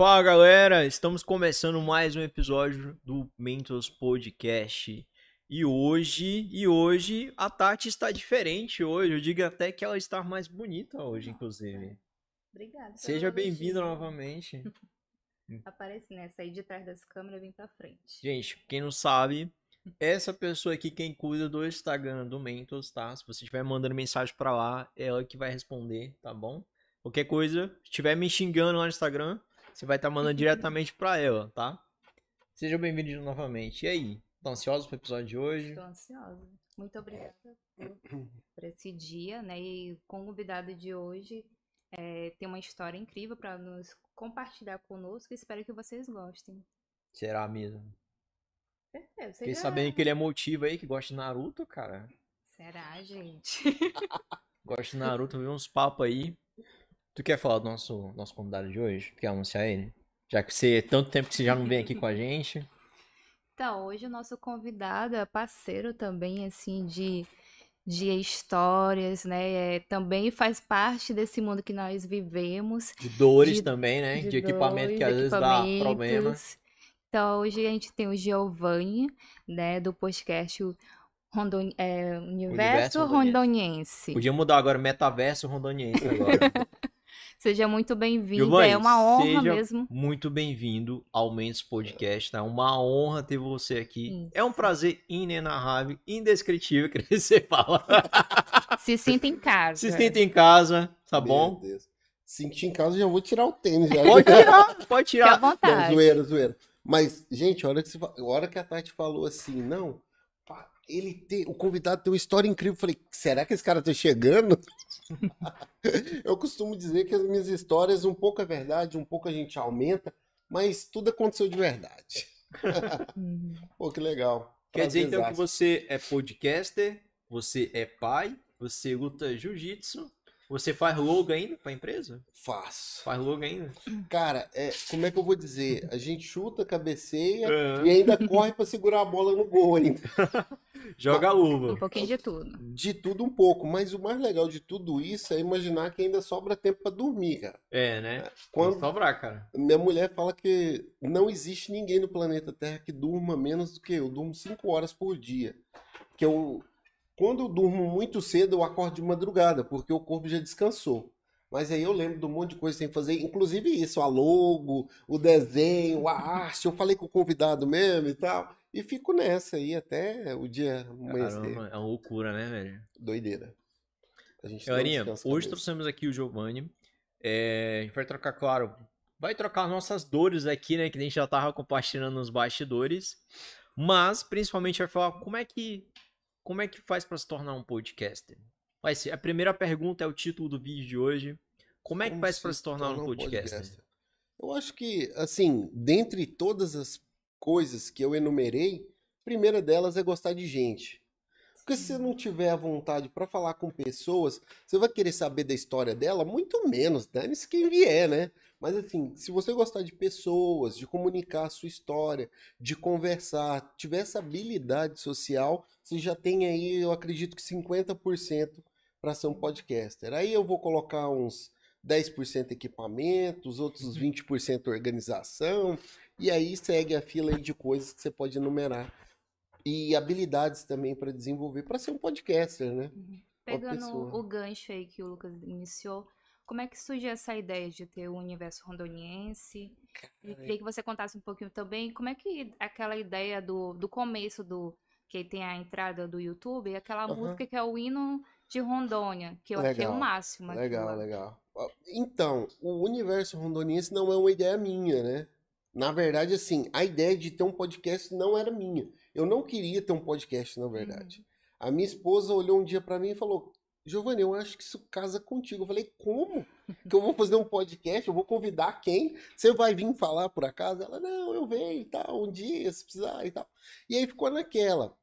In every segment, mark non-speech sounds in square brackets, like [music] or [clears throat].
Fala galera, estamos começando mais um episódio do Mentos Podcast. E hoje, e hoje a Tati está diferente hoje. Eu digo até que ela está mais bonita hoje, inclusive. Obrigada. Seja bem-vinda novamente. [laughs] Aparece, né? Sair de trás das câmeras e vim pra frente. Gente, quem não sabe, essa pessoa aqui, quem cuida do Instagram do Mentos, tá? Se você estiver mandando mensagem pra lá, é ela que vai responder, tá bom? Qualquer coisa, estiver me xingando lá no Instagram, você vai estar mandando diretamente pra ela, tá? Seja bem-vindo novamente. E aí? Tá ansioso pro episódio de hoje? Estou ansiosa. Muito obrigada por, esse dia, né? E com o convidado de hoje é, tem uma história incrível para nos compartilhar conosco. Espero que vocês gostem. Será mesmo? Certeza. Fiquei seja- sabendo que ele é motivo aí, que gosta de Naruto, cara. Será, gente? [laughs] Gosta de Naruto, viu uns papos aí. Tu quer falar do nosso, nosso convidado de hoje? Tu quer anunciar ele? Já que você, tanto tempo que você já não vem aqui com a gente. Então, hoje o nosso convidado é parceiro também, assim, de, de histórias, né? É, também faz parte desse mundo que nós vivemos. De dores De- também, né? De, de equipamento que às dores, vezes dá problema. equipamentos. Então, hoje a gente tem o Giovanni, né, do podcast Rondon... é, Universo, Universo Rondoniense. Rondoniense. Podia mudar agora metaverso rondoniense agora. [laughs] Seja muito bem-vindo, é uma honra seja mesmo. Muito bem-vindo ao Mendes Podcast, tá? Uma honra ter você aqui. É um Isso. prazer inenarrável, indescritível, [laughs] que você fala. Se sinta em casa. Se sinta em casa, tá Meu bom? Deus. Senti em casa, já vou tirar o tênis. Já. Pode tirar, pode Fique à tirar. Não, vontade. zoeira, zoeira. Mas, gente, a hora que, você, a hora que a Tati falou assim, não, ele tem, o convidado tem uma história incrível. Eu falei, será que esse cara tá chegando? [laughs] eu costumo dizer que as minhas histórias, um pouco é verdade, um pouco a gente aumenta, mas tudo aconteceu de verdade. Uhum. [laughs] Pô, que legal. Quer dizer então que você é podcaster, você é pai, você luta jiu-jitsu, você faz logo ainda pra empresa? Faço. Faz logo ainda? Cara, é, como é que eu vou dizer? A gente chuta, cabeceia É. e ainda corre pra segurar a bola no gol ainda. [laughs] Joga a luva. Um pouquinho de tudo. De tudo um pouco, mas o mais legal de tudo isso é imaginar que ainda sobra tempo pra dormir, cara. É, né? Quando Quando sobrar, cara. minha mulher fala que não existe ninguém no planeta Terra que durma menos do que eu. Eu durmo 5 horas por dia. Que eu, quando eu durmo muito cedo, eu acordo de madrugada, porque o corpo já descansou. Mas aí eu lembro de um monte de coisa que tem que fazer, inclusive isso, a logo, o desenho, a arte. Eu falei com o convidado mesmo e tal. E fico nessa aí até o dia amanhecer. Caramba, é uma loucura, né, velho? Doideira. A gente não Galerinha, hoje trouxemos aqui o Giovanni. É, a gente vai trocar, claro, vai trocar nossas dores aqui, né? Que a gente já tava compartilhando nos bastidores. Mas, principalmente, vai falar como é que como é que faz pra se tornar um podcaster. Vai ser, a primeira pergunta é o título do vídeo de hoje. Como é que Como faz pra se tornar um torna podcaster? Eu acho que, assim, dentre todas as coisas que eu enumerei, a primeira delas é gostar de gente. Porque se você não tiver a vontade para falar com pessoas, você vai querer saber da história dela? Muito menos, dane-se quem vier, né? Mas assim, se você gostar de pessoas, de comunicar a sua história, de conversar, tiver essa habilidade social, você já tem aí, eu acredito que 50% para ser um podcaster. Aí eu vou colocar uns 10% equipamento, os outros 20% organização, e aí segue a fila aí de coisas que você pode enumerar. E habilidades também para desenvolver para ser um podcaster, né? Pegando pessoa. o gancho aí que o Lucas iniciou, como é que surgiu essa ideia de ter o universo rondoniense? E queria que você contasse um pouquinho também como é que aquela ideia do, do começo do que tem a entrada do YouTube, aquela Aham. música que é o hino de Rondônia, que eu achei o Legal, máximo. aquilo Legal, lá. legal. Então, o universo rondoniense não é uma ideia minha, né? Na verdade, assim, a ideia de ter um podcast não era minha. Eu não queria ter um podcast, na verdade. A minha esposa olhou um dia pra mim e falou: Giovanni, eu acho que isso casa contigo. Eu falei: Como? Que eu vou fazer um podcast? Eu vou convidar quem? Você vai vir falar por acaso? Ela: Não, eu venho e tal, um dia, se precisar e tal. E aí ficou naquela.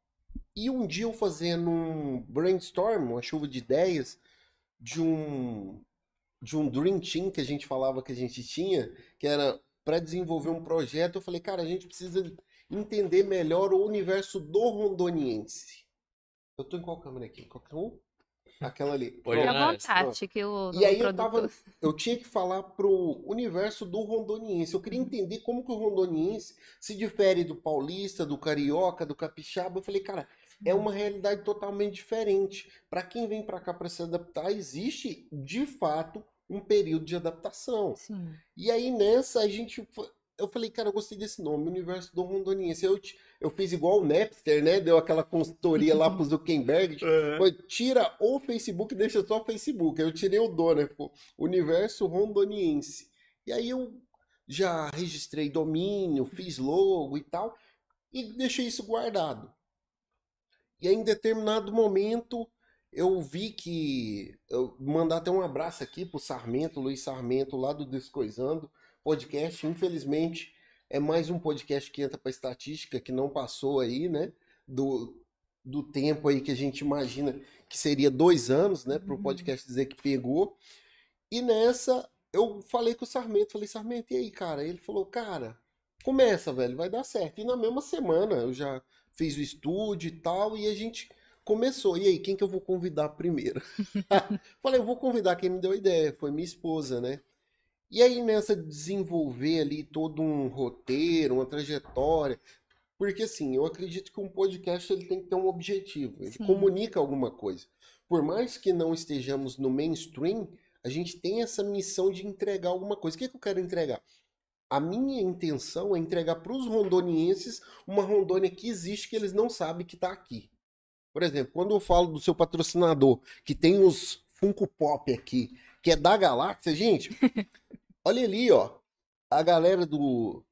E um dia eu fazendo um brainstorm, uma chuva de ideias, de um de um dream team que a gente falava que a gente tinha, que era para desenvolver um projeto, eu falei, cara, a gente precisa entender melhor o universo do rondoniense. Eu tô em qual câmera aqui? Qualquer um? Aquela ali. [laughs] Pode olhar. à vontade que o E aí o eu tava. Eu tinha que falar pro universo do rondoniense. Eu queria entender como que o rondoniense se difere do paulista, do carioca, do capixaba. Eu falei, cara, é uma realidade totalmente diferente. Para quem vem para cá para se adaptar, existe de fato um período de adaptação. Sim. E aí nessa a gente. Eu falei, cara, eu gostei desse nome, Universo do Rondoniense. Eu, eu fiz igual o Napster, né? Deu aquela consultoria lá pro Zuckerberg. [laughs] Foi, tira o Facebook e deixa só o Facebook. Eu tirei o do, né? Universo Rondoniense. E aí eu já registrei domínio, fiz logo e tal, e deixei isso guardado. E aí, em determinado momento, eu vi que. Eu mandar até um abraço aqui pro Sarmento, Luiz Sarmento, lá do Descoisando podcast. Infelizmente, é mais um podcast que entra para estatística que não passou aí, né? Do, do tempo aí que a gente imagina que seria dois anos, né? Para o Uhum. podcast dizer que pegou. E nessa, eu falei com o Sarmento, falei, Sarmento, e aí, cara? Ele falou, cara, começa, velho, vai dar certo. E na mesma semana eu já fiz o estúdio e tal, e a gente começou. E aí, quem que eu vou convidar primeiro? [laughs] [laughs] Falei, eu vou convidar quem me deu a ideia, foi minha esposa, né? E aí, nessa desenvolver ali todo um roteiro, uma trajetória, porque assim, eu acredito que um podcast ele tem que ter um objetivo, ele Sim. comunica alguma coisa. Por mais que não estejamos no mainstream, a gente tem essa missão de entregar alguma coisa. O que que eu quero entregar? A minha intenção é entregar para os rondonienses uma Rondônia que existe que eles não sabem que está aqui. Por exemplo, quando eu falo do seu patrocinador, que tem os Funko Pop aqui, que é da galáxia, gente, [laughs] olha ali, ó, a galera do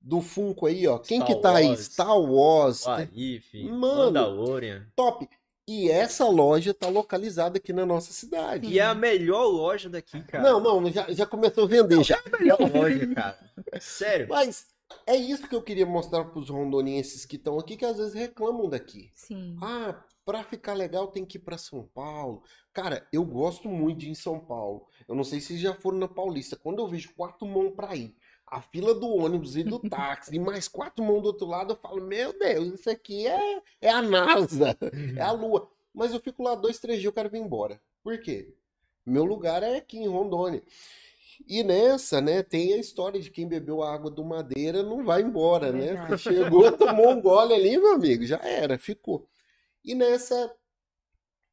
do Funko aí, ó. Quem Star que tá aí? Wars. Star Wars, Arif, Mano. Mandalorian. top. E essa loja tá localizada aqui na nossa cidade. E é a melhor loja daqui, cara. Não, não, já, já começou a vender já. É a melhor loja, cara. Sério. Mas é isso que eu queria mostrar pros rondonienses que estão aqui, que às vezes reclamam daqui. Sim. Ah, pra ficar legal tem que ir pra São Paulo. Cara, eu gosto muito de ir em São Paulo. Eu não sei se já foram na Paulista. Quando eu vejo quatro mãos pra ir, a fila do ônibus e do [laughs] táxi, e mais quatro mãos do outro lado, eu falo, meu Deus, isso aqui é, é a NASA, é a Lua. Mas eu fico lá dois, três dias, eu quero vir embora. Por quê? Meu lugar é aqui em Rondônia. E nessa, né, tem a história de quem bebeu a água do Madeira não vai embora, né? Chegou, tomou um gole ali, meu amigo, já era, ficou. E nessa,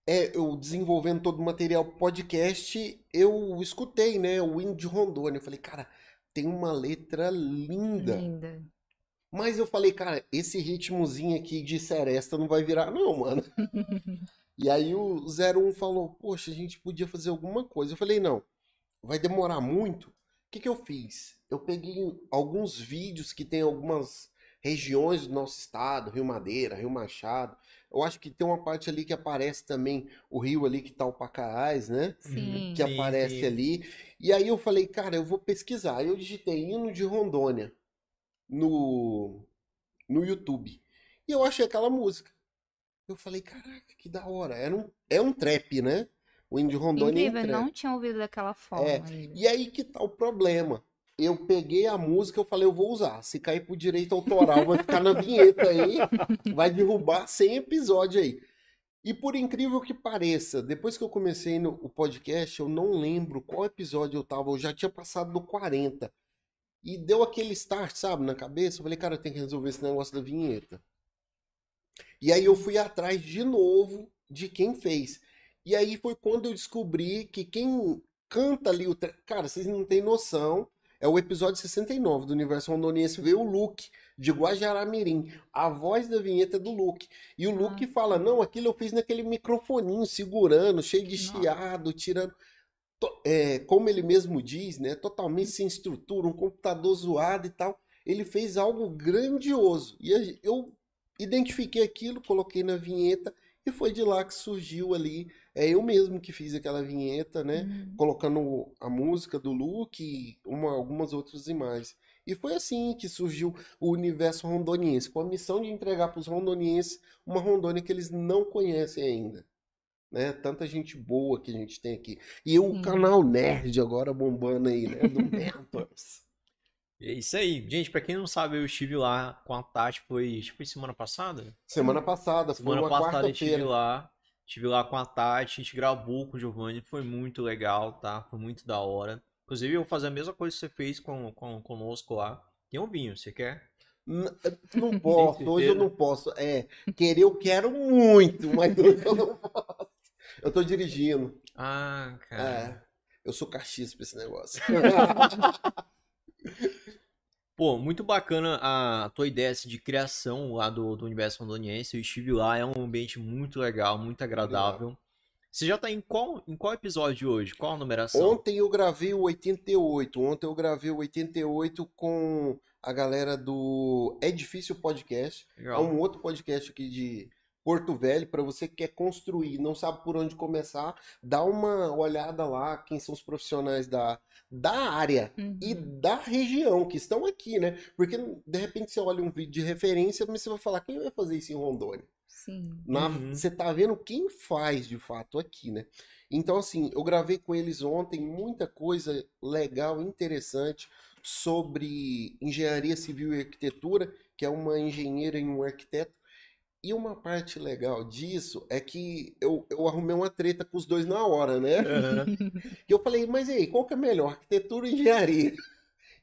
é, eu desenvolvendo todo o material podcast, eu escutei, né, o hino de Rondônia. Eu falei, cara, tem uma letra linda. Linda. Mas eu falei, cara, esse ritmozinho aqui de seresta não vai virar, não, mano. [laughs] E aí o 01 falou, poxa, a gente podia fazer alguma coisa. Eu falei, não, vai demorar muito. O que que eu fiz? Eu peguei alguns vídeos que tem algumas regiões do nosso estado, Rio Madeira, Rio Machado. Eu acho que tem uma parte ali que aparece também o rio ali que tá o Pacaás, né? Sim. que Sim, aparece sim. ali. E aí eu falei, cara, eu vou pesquisar. Aí eu digitei hino de Rondônia no, no YouTube. E eu achei aquela música. Eu falei, caraca, que da hora. Era um, é um trap, né? O hino de Rondônia é um Incrível, trap. não tinha ouvido daquela forma É. E aí que tá o problema. Eu peguei a música, eu falei, eu vou usar. Se cair por direito autoral, vai ficar na vinheta aí, vai derrubar 100 episódios aí. E por incrível que pareça, depois que eu comecei no o podcast, eu não lembro qual episódio eu tava, eu já tinha passado do 40. E deu aquele start, sabe, na cabeça. Eu falei, cara, tem que resolver esse negócio da vinheta. E aí eu fui atrás de novo de quem fez. E aí foi quando eu descobri que quem canta ali o. Cara, vocês não têm noção. É o episódio 69 do Universo Rondoniense. Veio o Luke, de Guajará-Mirim. A voz da vinheta é do Luke. E o Luke Ah. fala: Não, aquilo eu fiz naquele microfoninho, segurando, cheio de Nossa. chiado, tirando. É, como ele mesmo diz, né? Totalmente sem estrutura, um computador zoado e tal. Ele fez algo grandioso. E eu identifiquei aquilo, coloquei na vinheta. E foi de lá que surgiu ali. É eu mesmo que fiz aquela vinheta, né? Hum. colocando a música do Luke e uma- algumas outras imagens. E foi assim que surgiu o universo rondoniense, com a missão de entregar para os rondonienses uma Rondônia que eles não conhecem ainda. Né? Tanta gente boa que a gente tem aqui. E o Sim. canal Nerd agora bombando aí, né? Do [laughs] Mentors. É isso aí. Gente, pra quem não sabe, eu estive lá com a Tati, foi, foi semana passada? Semana passada, foi Semana uma passada eu estive quarta-feira. lá. Estive lá com a Tati, a gente gravou com o Giovanni, foi muito legal, tá? Foi muito da hora. Inclusive, eu vou fazer a mesma coisa que você fez com, com, conosco lá. Tem um vinho, você quer? N- Não [laughs] posso, hoje eu não posso. É, querer eu quero muito, mas hoje eu não [laughs] posso. Eu tô dirigindo. Ah, cara. É, eu sou cachista pra esse negócio. [laughs] Pô, muito bacana a tua ideia assim, de criação lá do, do universo rondoniense. Eu estive lá, é um ambiente muito legal, muito agradável. Você já tá em qual, em qual episódio hoje? Qual a numeração? Ontem eu gravei o 88. Ontem eu gravei o 88 com a galera do É Difícil Podcast. É Legal. um outro podcast aqui de Porto Velho, para você que quer construir, não sabe por onde começar, dá uma olhada lá, quem são os profissionais da, da área e Uhum. da região que estão aqui, né? Porque de repente você olha um vídeo de referência, mas você vai falar, quem vai fazer isso em Rondônia? Sim. Na- Uhum. Você tá vendo quem faz de fato aqui, né? Então, assim, eu gravei com eles ontem muita coisa legal, interessante sobre engenharia civil e arquitetura, que é uma engenheira e um arquiteto. E uma parte legal disso é que eu, eu arrumei uma treta com os dois na hora, né? Aham. Que [laughs] eu falei, mas e aí, qual que é melhor, arquitetura ou engenharia?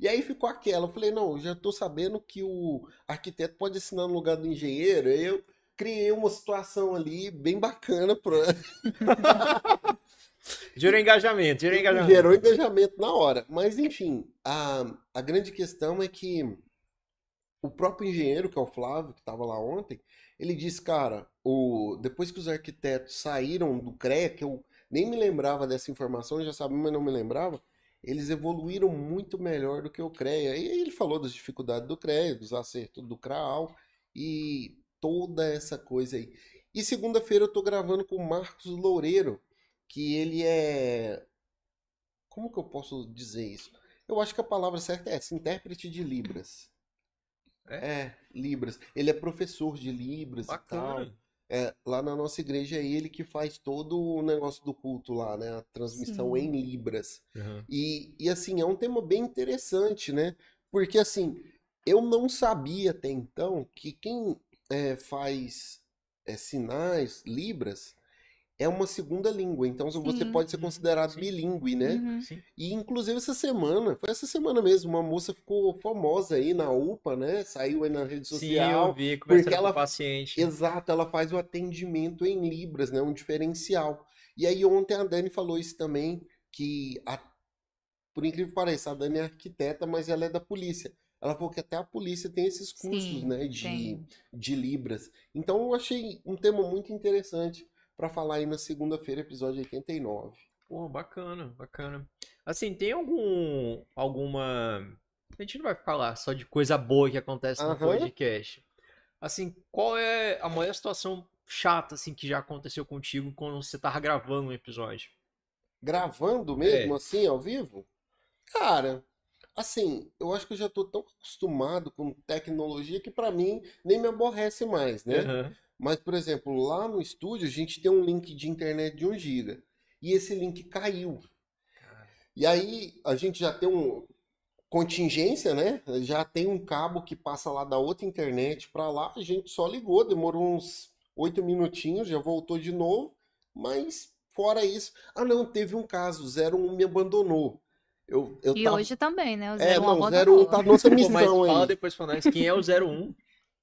E aí ficou aquela. Eu falei, não, eu já tô sabendo que o arquiteto pode assinar no lugar do engenheiro. Eu criei uma situação ali bem bacana para [laughs] Gerou engajamento, gerou engajamento. gerou engajamento na hora. Mas enfim, a, a grande questão é que o próprio engenheiro, que é o Flávio, que estava lá ontem, ele disse, cara, o, depois que os arquitetos saíram do CREA, que eu nem me lembrava dessa informação, já sabia, mas não me lembrava, eles evoluíram muito melhor do que o CREA. E ele falou das dificuldades do CREA, dos acertos do CRAAL e toda essa coisa aí. E segunda-feira eu tô gravando com o Marcos Loureiro, que ele é. Como que eu posso dizer isso? Eu acho que a palavra certa é essa, intérprete de Libras. É, Libras. Ele é professor de Libras e tal. Bacana. É, lá na nossa igreja é ele que faz todo o negócio do culto lá, né? A transmissão Sim. em Libras. Aham. E, e assim, é um tema bem interessante, né? Porque assim, eu não sabia até então que quem é, faz é, sinais, Libras, é uma segunda língua. Então você Sim. pode ser considerado Sim. bilíngue, né? Uhum. Sim. E inclusive essa semana, foi essa semana mesmo, uma moça ficou famosa aí na UPA, né? Saiu aí na rede Sim, eu social. vi, conversando porque ela- com o paciente. Exato, ela faz o atendimento em Libras, né? Um diferencial. E aí ontem a Dani falou isso também, que a- por incrível que pareça, a Dani é arquiteta, mas ela é da polícia. Ela falou que até a polícia tem esses cursos, Sim, né, de, tem. de Libras. Então eu achei um tema muito interessante para falar aí na segunda-feira, episódio 89. Pô, bacana, bacana. Assim, tem algum, alguma... A gente não vai falar só de coisa boa que acontece no Aham. podcast. Assim, qual é a maior situação chata, assim, que já aconteceu contigo quando você tava gravando um episódio? Gravando mesmo É. assim, ao vivo? Cara, assim, eu acho que eu já tô tão acostumado com tecnologia que para mim nem me aborrece mais, né? Aham. Mas, por exemplo, lá no estúdio a gente tem um link de internet de 1 GB e esse link caiu. E aí a gente já tem um contingência, né? Já tem um cabo que passa lá da outra internet para lá, a gente só ligou, demorou uns oito minutinhos, já voltou de novo, mas fora isso, ah não, teve um caso, 01 me abandonou. Eu, eu E tava- hoje também, né? O É, 01 não, abandonou. 01 tá nossa Pô, mas missão fala aí. depois pra nós quem é o 01.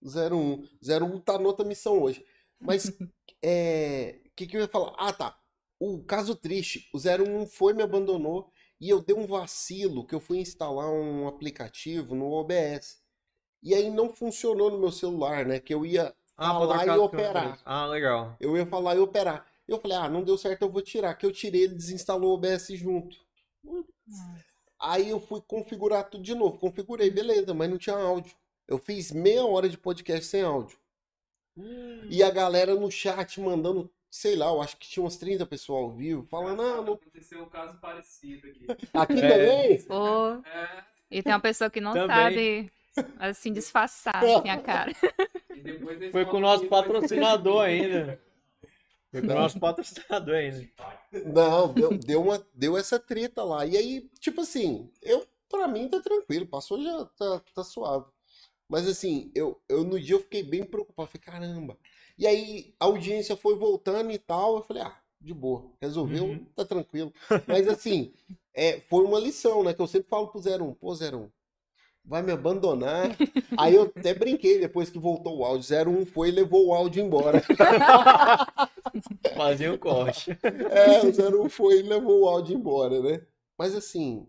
01. 01 tá noutra missão hoje. Mas, [laughs] é. O que, que eu ia falar? Ah, tá. O caso triste: o 01 foi, me abandonou e eu dei um vacilo que eu fui instalar um aplicativo no OBS. E aí não funcionou no meu celular, né? Que eu ia Ah, falar e operar. Ah, legal. Eu ia falar e operar. Eu falei, ah, não deu certo, eu vou tirar. Que eu tirei, ele desinstalou o OBS junto. Aí eu fui configurar tudo de novo. Configurei, beleza, mas não tinha áudio. Eu fiz meia hora de podcast sem áudio. E a galera no chat mandando, sei lá, eu acho que tinha umas 30 pessoas ao vivo, falando, ah, não... Aconteceu um caso parecido aqui. aqui É. também? Pô, É, e tem uma pessoa que não Também. sabe, assim, disfarçar assim, a cara. e Foi com o nosso patrocinador [laughs] ainda. Foi com o nosso patrocinador ainda. Não, deu, deu, uma, deu essa treta lá. E aí, tipo assim, eu, pra mim tá tranquilo, passou já tá, tá suave. Mas assim, eu, eu no dia eu fiquei bem preocupado. Falei, caramba, E aí a audiência foi voltando e tal. Eu falei, ah, de boa, resolveu, Uhum. tá tranquilo. Mas assim, [laughs] é, foi uma lição, né? Que eu sempre falo pro 01, pô, 01, vai me abandonar. [laughs] Aí eu até brinquei depois que voltou o áudio. 01 foi e levou o áudio embora. [laughs] Fazia o corte. É, o 01 foi e levou o áudio embora, né? Mas assim,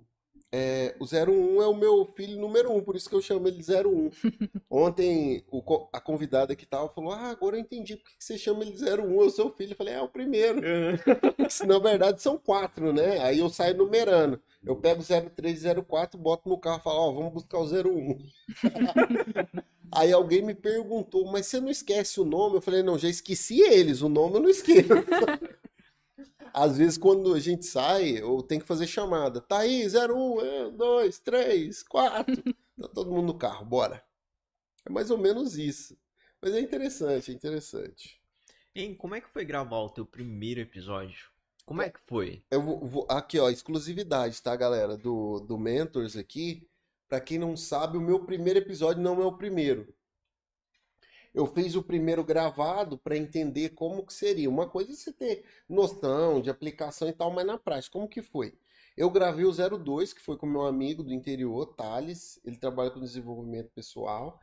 é, o 01 é o meu filho número um, por isso que eu chamo ele de 01. [laughs] Ontem o a convidada que tava falou: Ah, agora eu entendi por que você chama ele de 01, eu sou o filho. Eu falei: É, o primeiro. [laughs] Na verdade são quatro, né? Aí eu saio numerando. Eu pego o 03 e 04, boto no carro e falo: Ó, vamos buscar o 01. [laughs] Aí alguém me perguntou, mas você não esquece o nome? Eu falei, não, já esqueci eles, o nome eu não esqueço. Às vezes, quando a gente sai, eu tenho que fazer chamada. Tá aí, 01, 2, 3, 4. Tá todo mundo no carro, bora. É mais ou menos isso. Mas é interessante, é interessante. Hein, como é que foi gravar o teu primeiro episódio? Como é que foi? Eu vou, vou- aqui, ó, exclusividade, tá, galera, do, do Mentors aqui. Pra quem não sabe, o meu primeiro episódio não é o primeiro. Eu fiz o primeiro gravado pra entender como que seria. Uma coisa é você ter noção de aplicação e tal, mas na prática, como que foi? Eu gravei o 02, que foi com meu amigo do interior, Thales. Ele trabalha com desenvolvimento pessoal.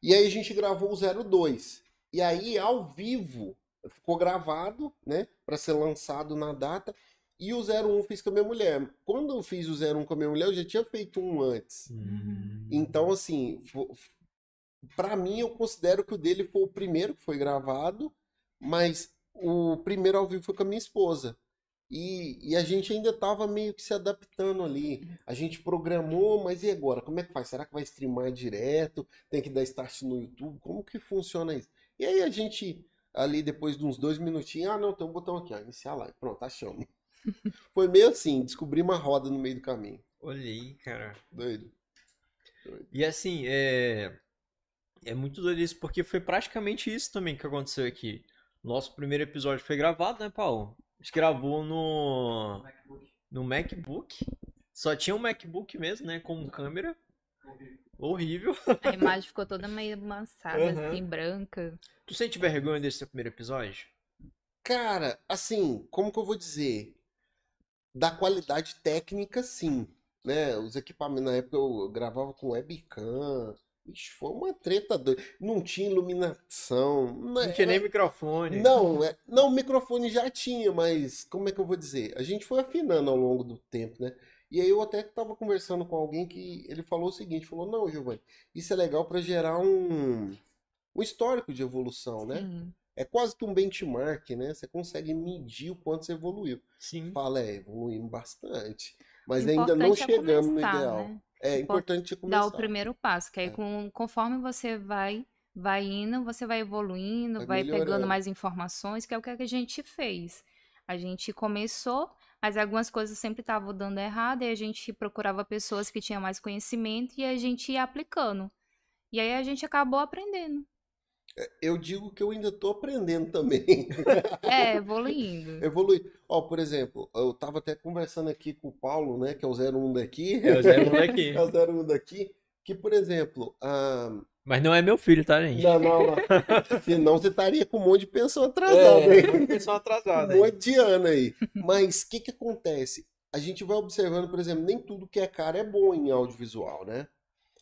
E aí a gente gravou o 02. E aí, ao vivo, ficou gravado, né, Pra ser lançado na data. E o 01 fiz com a minha mulher. Quando eu fiz o 01 com a minha mulher, eu já tinha feito um antes. Hum. Então, assim, pra mim, eu considero que o dele foi o primeiro que foi gravado, mas o primeiro ao vivo foi com a minha esposa. E, e a gente ainda tava meio que se adaptando ali. A gente programou, mas e agora? Como é que faz? Será que vai streamar direto? Tem que dar start no YouTube? Como que funciona isso? E aí a gente, ali depois de uns dois minutinhos, ah, não, tem um botão aqui, ó, iniciar live. Pronto, achamos. [laughs] Foi meio assim, descobri uma roda no meio do caminho. Olhei, cara. Doido. E assim, é. É muito doido isso, porque foi praticamente isso também que aconteceu aqui. Nosso primeiro episódio foi gravado, né, Paulo? A gente gravou no. No MacBook. Só tinha um MacBook mesmo, né? Com câmera. Horrível. A imagem ficou toda meio mansada, Aham. assim, branca. Tu sente vergonha desse teu primeiro episódio? Cara, assim, como que eu vou dizer? Da qualidade técnica, sim. Né? Os equipamentos, na época eu gravava com webcam. Ixi, foi uma treta doida. Não tinha iluminação. Não tinha nem microfone. Não, é, não, o microfone já tinha, mas como é que eu vou dizer? A gente foi afinando ao longo do tempo, né? E aí eu até estava conversando com alguém que ele falou o seguinte, falou, não, Giovanni, isso é legal para gerar um, um histórico de evolução, né? Sim. É quase que um benchmark, né? Você consegue medir o quanto você evoluiu. Sim. Fala, é, evoluímos bastante. Mas ainda não é chegamos no começar, ideal. né? É importante começar. Dar o primeiro passo, que aí É. com, conforme você vai vai indo, você vai evoluindo, Vai vai, pegando mais informações, que é o que a gente fez. A gente começou, mas algumas coisas sempre estavam dando errado, e a gente procurava pessoas que tinham mais conhecimento e a gente ia aplicando. E aí a gente acabou aprendendo. Eu digo que eu ainda tô aprendendo também. [laughs] É, evoluindo. [laughs] Evoluir. Ó, por exemplo, eu tava até conversando aqui com o Paulo, né, que é o 01 daqui. É o Zé Mundo aqui. É o 01 daqui. Que, por exemplo, ah, Mas não é meu filho, tá, gente? não, não, não. [laughs] Senão você estaria com um monte de pensão atrasada aí. É, pensou atrasado Um monte de ano aí. Mas o que que acontece? A gente vai observando, por exemplo, nem tudo que é caro é bom em audiovisual, né?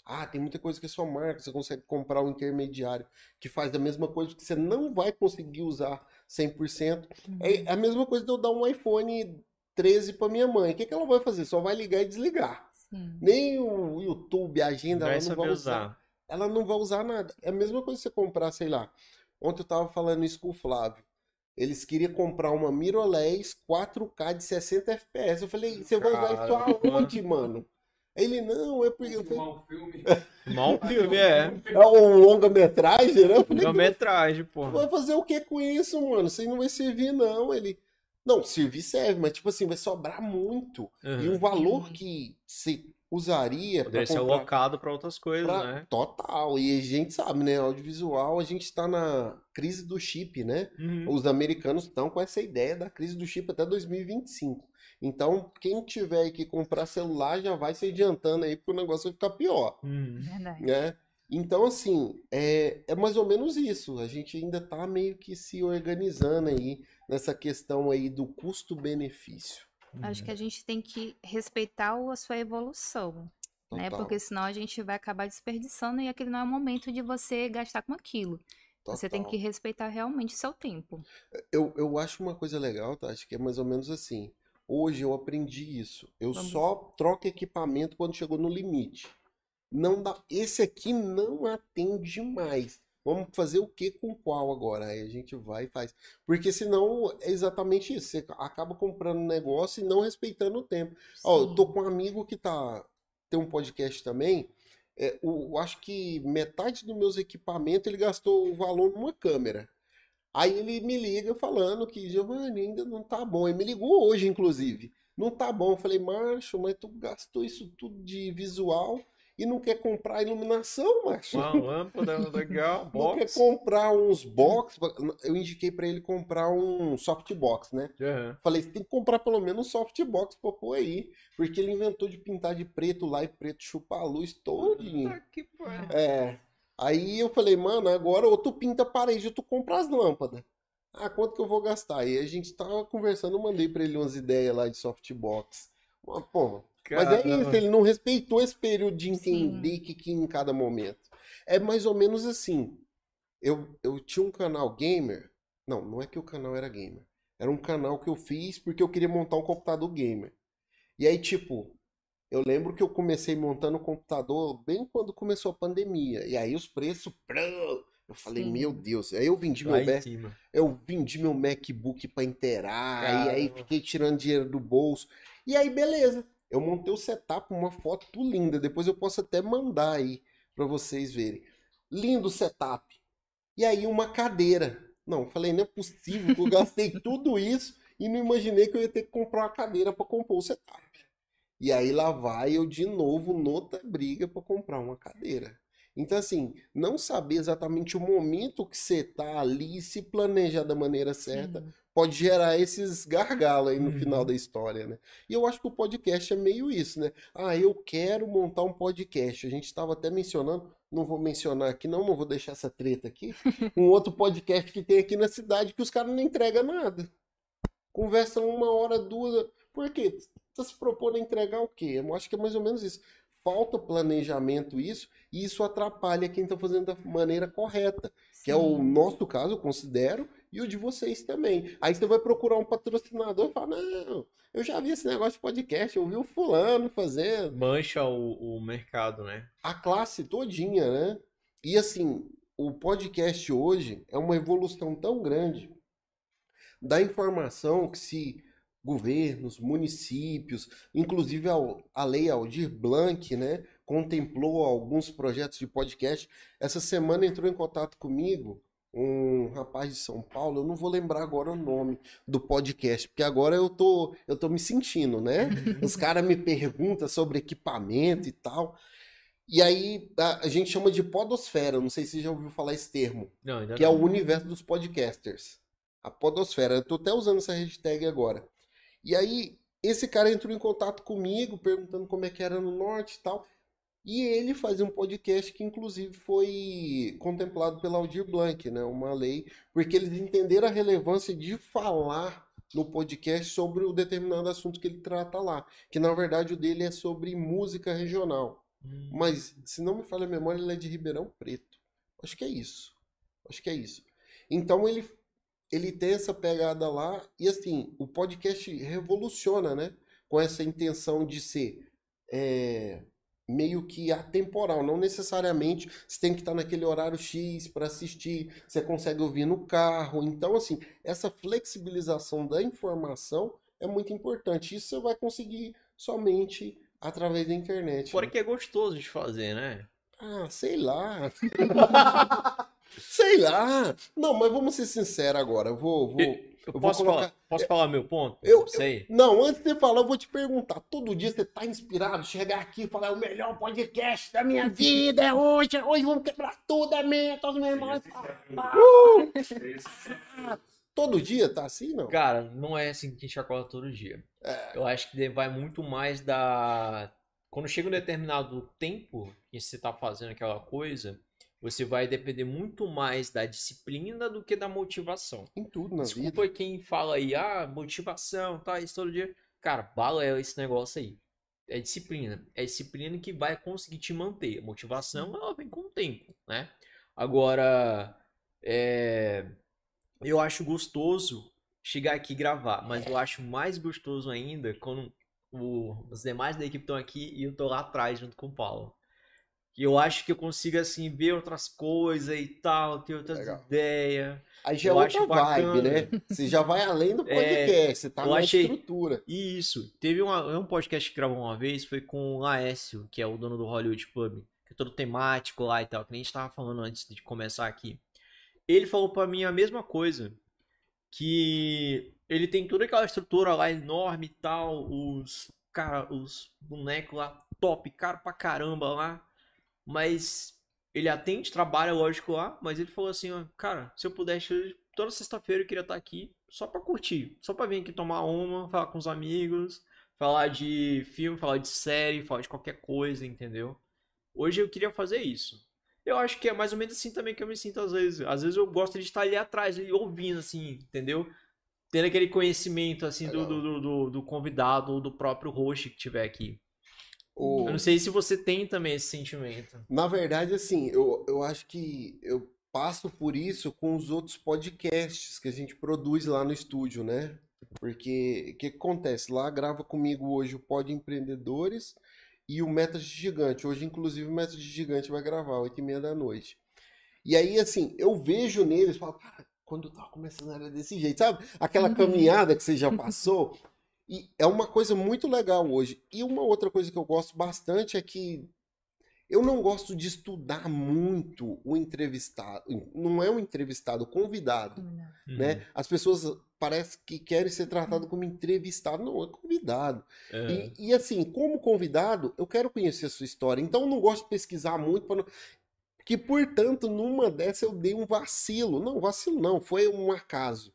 Ah, tem muita coisa que é sua marca, você consegue comprar um intermediário que faz da mesma coisa que você não vai conseguir usar 100%. É a mesma coisa de eu dar um iPhone 13 para minha mãe. O que que ela vai fazer? Só vai ligar e desligar. Sim. Nem o YouTube, a agenda, Vai ela não vai usar usar. ela não vai usar nada. É a mesma coisa que você comprar, sei lá. Ontem eu tava falando isso com o Flávio. Eles queriam comprar uma mirrorless 4K de 60 FPS. Eu falei, você vai usar isso aonde, mano? Ele, não, é porque um filme. [laughs] Mal filme, é. é um longa-metragem, né? Longa-metragem, porra. vai fazer o que com isso, mano? Isso aí não vai servir, não. Ele, não, servir serve, mas tipo assim, vai sobrar muito. E Uhum. o valor que você usaria Poderia ser comprar alocado pra outras coisas, Pra- né? Total. E a gente sabe, né? Audiovisual, a gente está na crise do chip, né? Uhum. Os americanos estão com essa ideia da crise do chip até 2025. Então, quem tiver que comprar celular já vai se adiantando aí, porque o negócio vai ficar pior. Verdade. né? Então, assim, é, é mais ou menos isso. A gente ainda tá meio que se organizando aí nessa questão aí do custo-benefício. Acho Uhum. que a gente tem que respeitar o- a sua evolução, né? Total, Porque senão a gente vai acabar desperdiçando e aquele não é o momento de você gastar com aquilo. Você tem total. que respeitar realmente seu tempo. Eu, eu acho uma coisa legal, tá? Acho que é mais ou menos assim. Hoje eu aprendi isso. Eu Vamos. só troco equipamento quando chegou no limite. Não dá. Esse aqui não atende mais. Vamos fazer o que com qual agora? Aí a gente vai e faz. Porque senão é exatamente isso. Você acaba comprando um negócio e não respeitando o tempo. Ó, eu tô com um amigo que tá tem um podcast também. É, o, eu acho que metade dos meus equipamentos ele gastou o valor numa câmera. Aí ele me liga falando que Giovanni ainda não tá bom. Ele me ligou hoje, inclusive. Não tá bom. Eu falei, macho, mas tu gastou isso tudo de visual e não quer comprar iluminação, macho? Uma lâmpada [laughs] legal, Não quer box. comprar uns box. Eu indiquei pra ele comprar um softbox, né? Aham. Falei, você tem que comprar pelo menos um softbox pra pôr aí. Porque ele inventou de pintar de preto lá e preto chupa a luz todinho. Puta que pariu. É. Aí eu falei, mano, agora ou tu pinta a parede ou tu compra as lâmpadas. Ah, quanto que eu vou gastar? Aí a gente tava conversando, eu mandei pra ele umas ideias lá de softbox. Mas, pô, mas é isso, ele não respeitou esse período de entender que, que em cada momento. É mais ou menos assim. Eu, eu tinha um canal gamer. Não, não é que o canal era gamer. Era um canal que eu fiz porque eu queria montar um computador gamer. E aí, tipo, eu lembro que eu comecei montando o computador bem quando começou a pandemia. E aí os preços. Eu falei, Sim. meu Deus. Aí eu vendi meu, Lá Mac- eu vendi meu MacBook pra inteirar. E aí fiquei tirando dinheiro do bolso. E aí, beleza. Eu montei o setup, uma foto linda. Depois eu posso até mandar aí pra vocês verem. Lindo setup. E aí uma cadeira. Não, eu falei, não é possível que eu gastei [laughs] tudo isso e não imaginei que eu ia ter que comprar uma cadeira pra compor o setup. E aí lá vai eu de novo noutra briga pra comprar uma cadeira. Então, assim, não saber exatamente o momento que você tá ali e se planejar da maneira certa Sim. pode gerar esses gargalos aí no Uhum. final da história, né? E eu acho que o podcast é meio isso, né? Ah, eu quero montar um podcast. A gente estava até mencionando, não vou mencionar aqui não, mas vou deixar essa treta aqui. [laughs] Um outro podcast que tem aqui na cidade que os caras não entregam nada. Conversam uma hora, duas. Por quê? Tá se propondo a entregar o quê? Eu acho que é mais ou menos isso. Falta planejamento isso, e isso atrapalha quem tá fazendo da maneira correta. Que é o Sim. nosso caso, eu considero, e o de vocês também. Aí você vai procurar um patrocinador e fala, não, eu já vi esse negócio de podcast, eu vi o fulano fazendo. Mancha o, o mercado, né? A classe todinha, né? E assim, o podcast hoje é uma evolução tão grande da informação que se governos, municípios, inclusive a, lei Aldir Blanc, né, contemplou alguns projetos de podcast. Essa semana entrou em contato comigo um rapaz de São Paulo, eu não vou lembrar agora o nome do podcast, porque agora eu tô, eu tô me sentindo, né? [laughs] Os caras me perguntam sobre equipamento e tal. E aí a, a gente chama de podosfera, não sei se você já ouviu falar esse termo, Não, que é não. o universo dos podcasters. A podosfera. Eu tô até usando essa hashtag agora. E aí, esse cara entrou em contato comigo, perguntando como é que era no norte e tal. E ele fazia um podcast que, inclusive, foi contemplado pela Aldir Blanc, né? Uma lei, porque eles entenderam a relevância de falar no podcast sobre o determinado assunto que ele trata lá. Que, na verdade, o dele é sobre música regional. Hum. Mas, se não me falha a memória, ele é de Ribeirão Preto. Acho que é isso. Acho que é isso. Então ele, ele tem essa pegada lá e assim, o podcast revoluciona, né? Com essa intenção de ser é, meio que atemporal. Não necessariamente você tem que estar naquele horário X para assistir, você consegue ouvir no carro. Então, assim, essa flexibilização da informação é muito importante. Isso você vai conseguir somente através da internet. Fora né? que é gostoso de fazer, né? Ah, sei lá. [laughs] sei lá. Não, mas vamos ser sinceros agora. Eu vou, vou... Eu, vou posso, colocar- falar, posso falar meu ponto? Eu- sei. Não, antes de você falar, eu vou te perguntar. Todo dia você tá inspirado, chegar aqui e falar, é o melhor podcast da minha [laughs] vida é hoje, hoje vamos quebrar tudo, é mentos, meu irmão. Uh! Todo dia tá assim, não? Cara, não é assim que a gente acorda todo dia. Eu acho que vai muito mais da quando chega um determinado tempo que você tá fazendo aquela coisa, você vai depender muito mais da disciplina do que da motivação. Em tudo na vida. Desculpa quem fala aí, ah, motivação, tá, isso todo dia. Cara, balela esse negócio aí. É disciplina. É disciplina que vai conseguir te manter. A motivação, ela vem com o tempo, né? Agora, é... eu acho gostoso chegar aqui e gravar, mas eu acho mais gostoso ainda quando o- os demais da equipe estão aqui e eu tô lá atrás junto com o Paulo. E eu acho que eu consigo, assim, ver outras coisas e tal, ter outras Legal. ideias. Aí já é Eu outra acho vibe, né? Você já vai além do É, podcast, você tá na achei- estrutura. E isso. Teve uma- um podcast que gravou uma vez, foi com o Laércio, que é o dono do Hollywood Pub, que é todo temático lá e tal, que nem a gente tava falando antes de começar aqui. Ele falou pra mim a mesma coisa, que ele tem toda aquela estrutura lá enorme e tal, os cara, os bonecos lá top, caro pra caramba lá, mas ele atende, trabalha lógico lá, mas ele falou assim, ó, cara, se eu pudesse toda sexta-feira eu queria estar aqui só pra curtir, só pra vir aqui tomar uma, falar com os amigos, falar de filme, falar de série, falar de qualquer coisa, entendeu? Hoje eu queria fazer isso. Eu acho que é mais ou menos assim também que eu me sinto às vezes. Às vezes eu gosto de estar ali atrás, ali, ouvindo, assim, entendeu? Tendo aquele conhecimento, assim, do, do, do, do convidado ou do próprio host que tiver aqui. O- Eu não sei se você tem também esse sentimento. Na verdade, assim, eu, eu acho que eu passo por isso com os outros podcasts que a gente produz lá no estúdio, né? Porque o que que acontece? Lá grava comigo hoje o Pod Empreendedores e o Metas de Gigante. Hoje, inclusive, o Metas de Gigante vai gravar, 8 e meia da noite. E aí, assim, eu vejo neles, falo, cara, quando eu tava começando era desse jeito, sabe? Aquela Uhum. caminhada que você já [laughs] passou. E é uma coisa muito legal hoje. E uma outra coisa que eu gosto bastante é que eu não gosto de estudar muito o entrevistado. Não é o entrevistado, o convidado, Uhum. né? As pessoas parece que querem ser tratado como entrevistado. Não, é convidado. É. E, e, assim, como convidado, eu quero conhecer a sua história. Então eu não gosto de pesquisar muito para não... que, portanto, numa dessa eu dei um vacilo. Não, vacilo não, foi um acaso.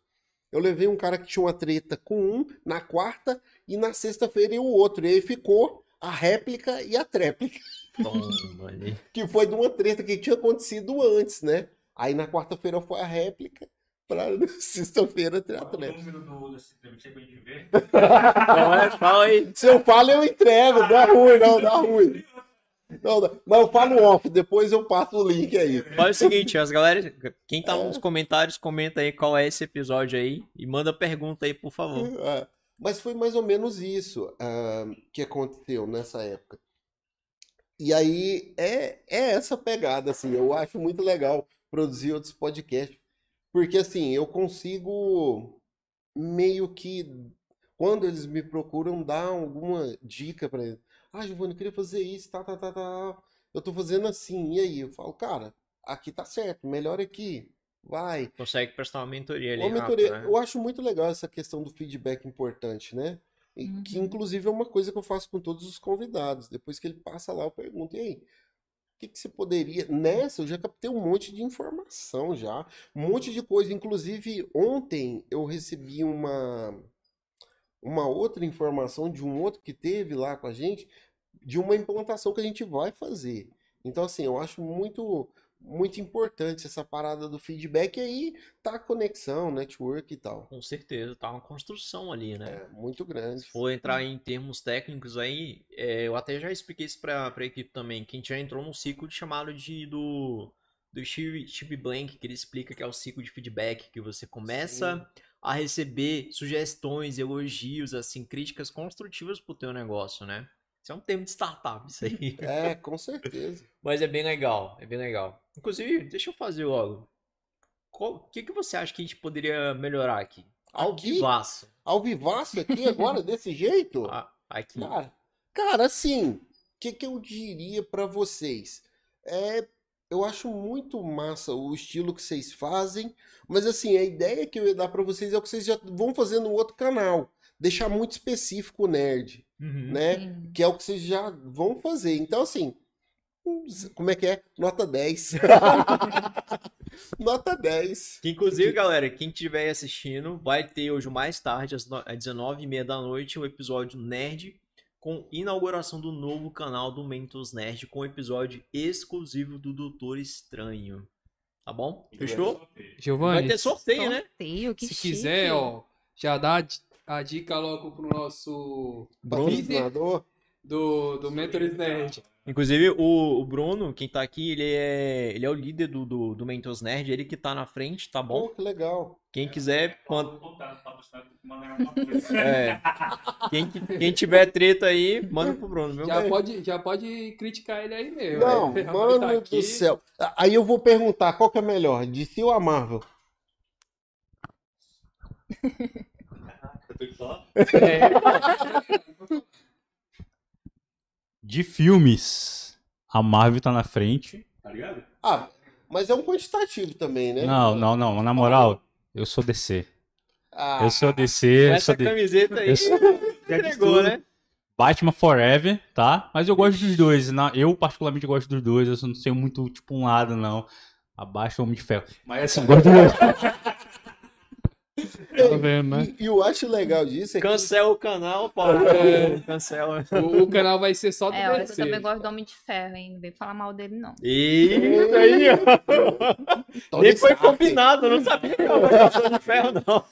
Eu levei um cara que tinha uma treta com um na quarta e na sexta-feira o outro. E aí ficou a réplica e a tréplica Toma [laughs] que foi de uma treta que tinha acontecido antes, né? Aí na quarta-feira foi a réplica, pra [laughs] sexta-feira ter a Qual é o número do, desse entrevista pra gente ver? Fala, fala aí. Se eu falo, eu entrego, dá ruim, não, dá ruim. Não, dá- mas eu falo off, depois eu passo o link aí. Faz o seguinte, as galera, quem tá nos comentários, comenta aí qual é esse episódio aí e manda pergunta aí, por favor. É, Mas foi mais ou menos isso ah, que aconteceu nessa época. E aí é, é essa pegada, assim, eu acho muito legal produzir outros podcasts, porque assim, eu consigo meio que, quando eles me procuram, dar alguma dica pra eles. Ah, Giovanni, eu queria fazer isso, tá, tá, tá, tá. Eu tô fazendo assim, e aí? Eu falo, cara, aqui tá certo, melhor aqui, vai. Consegue prestar uma mentoria ali Uma rápido, mentoria, né? eu acho muito legal essa questão do feedback importante, né? E que Uhum. inclusive é uma coisa que eu faço com todos os convidados. Depois que ele passa lá, eu pergunto, e aí, que que você poderia. Nessa, eu já captei um monte de informação já, um monte de coisa. Inclusive, ontem eu recebi uma, uma outra informação de um outro que teve lá com a gente, de uma implantação que a gente vai fazer. Então, assim, eu acho muito, muito importante essa parada do feedback e aí tá a conexão, network e tal. Com certeza, tá uma construção ali, né? É muito grande. Se for entrar em termos técnicos aí, é, eu até já expliquei isso pra, pra equipe também, que a gente já entrou num ciclo chamado de do, do Steve, Steve Blank, que ele explica que é o ciclo de feedback, que você começa a receber sugestões, elogios, assim, críticas construtivas pro teu negócio, né? Isso é um termo de startup, isso aí. É, com certeza. [laughs] Mas é bem legal, é bem legal. Inclusive, deixa eu fazer logo. O que, que você acha que a gente poderia melhorar aqui? Ao Aqui? vivaço. Ao vivaço aqui agora, [laughs] desse jeito? Ah, Aqui. Cara, cara, assim, o que que eu diria pra vocês? É, eu acho muito massa o estilo que vocês fazem, mas assim, a ideia que eu ia dar pra vocês é o que vocês já vão fazer no outro canal. Deixar muito específico o nerd, Uhum. né? Que é o que vocês já vão fazer. Então, assim, como é que é? Nota 10. [laughs] Nota 10. Que, inclusive, galera, quem estiver aí assistindo, vai ter hoje mais tarde, às no- às 19h30 da noite, o episódio Nerd com inauguração do novo canal do Mentos Nerd com episódio exclusivo do Doutor Estranho. Tá bom? Fechou? Vai Giovanni, ter sorteio, né? Sorteio, que se chique. quiser, ó, já dá a di- a dica logo pro nosso líder Patrocinador. do, do Mentores Nerd. Inclusive, o, o Bruno, quem tá aqui, ele é, ele é o líder do, do, do Mentos Nerd, ele que tá na frente, tá bom? Pô, que legal. Quem quiser, manda, no patrocinador, manda é, quem, quem tiver treta aí, manda pro Bruno, viu? Já pode, já pode criticar ele aí mesmo. Não, né? mano Tá aqui. do céu. Aí eu vou perguntar, qual que é melhor, DC ou a Marvel? Eu tô só- É, [laughs] De filmes, a Marvel tá na frente. Tá ligado? Ah, mas é um quantitativo também, né? Não, não, não. Na moral, eu sou DC. Ah, Eu sou DC, essa sou de... camiseta aí, eu sou- entregou, né? Batman Forever, tá? Mas eu gosto dos dois. na- Eu, particularmente, gosto dos dois. Eu não sei muito, tipo, um lado, não. Abaixo o Homem de Ferro. Mas assim, eu gosto dos dois. [laughs] Tá vendo, né? E, e eu acho legal disso é que Cancela o canal, Paulo. É. Cancela. o, o canal vai ser só do É, eu DC. também gosto do Homem de Ferro, hein? Não vem falar mal dele, não. Eita aí, ó. Nem foi combinado, eu não sabia que eu gostava de ferro, não.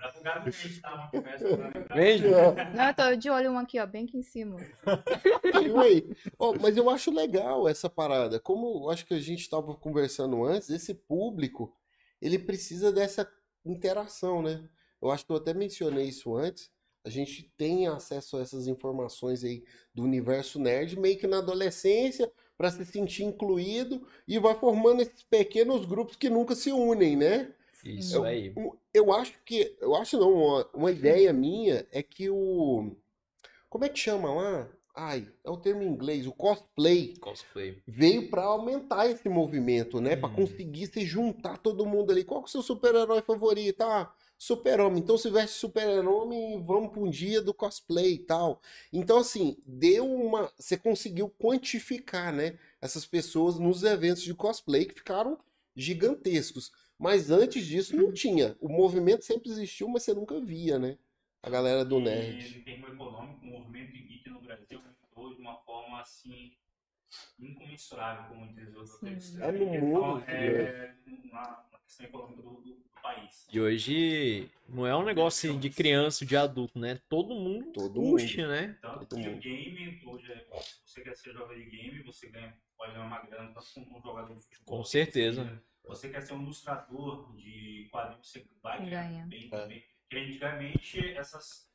Mas pro cara que a gente tava uma conversa pra lembrar. Vende? Não, eu tô de olho um aqui, ó, bem aqui em cima. Ó, mas eu acho legal essa parada. Como eu acho que a gente estava conversando antes, esse público, ele precisa dessa interação, né? Eu acho que eu até mencionei isso antes. A gente tem acesso a essas informações aí do universo nerd meio que na adolescência para se sentir incluído e vai formando esses pequenos grupos que nunca se unem, né? Isso aí. Um- Eu acho que, eu acho não, uma, uma ideia minha é que o, como é que chama lá? Ai, é o termo em inglês, o cosplay Cosplay. veio para aumentar esse movimento, né? Para Hum. conseguir se juntar todo mundo ali. Qual que é o seu super-herói favorito? Ah, super-homem. Então se veste super-homem, vamos para um dia do cosplay e tal. Então assim, deu uma, você conseguiu quantificar, né? Essas pessoas nos eventos de cosplay que ficaram gigantescos. Mas antes disso não tinha. O movimento sempre existiu, mas você nunca via, né? A galera do E, nerd. em termo econômico, o movimento geek no Brasil aumentou de uma forma assim incomensurável com muitas outras. É no mundo, é, na, na questão econômica do, do- do país. E hoje não é um negócio assim de criança, de adulto, né? Todo mundo Todo puxa, né? Então, Todo mundo. videogame, hoje, é- se você quer ser jogador de game, você ganha, pode ganhar uma grana tanto como um jogador de futebol. Com certeza. Você, você quer ser um ilustrador de quadrinhos, você vai ganhar Ganha. bem, É. bem. Porque antigamente essas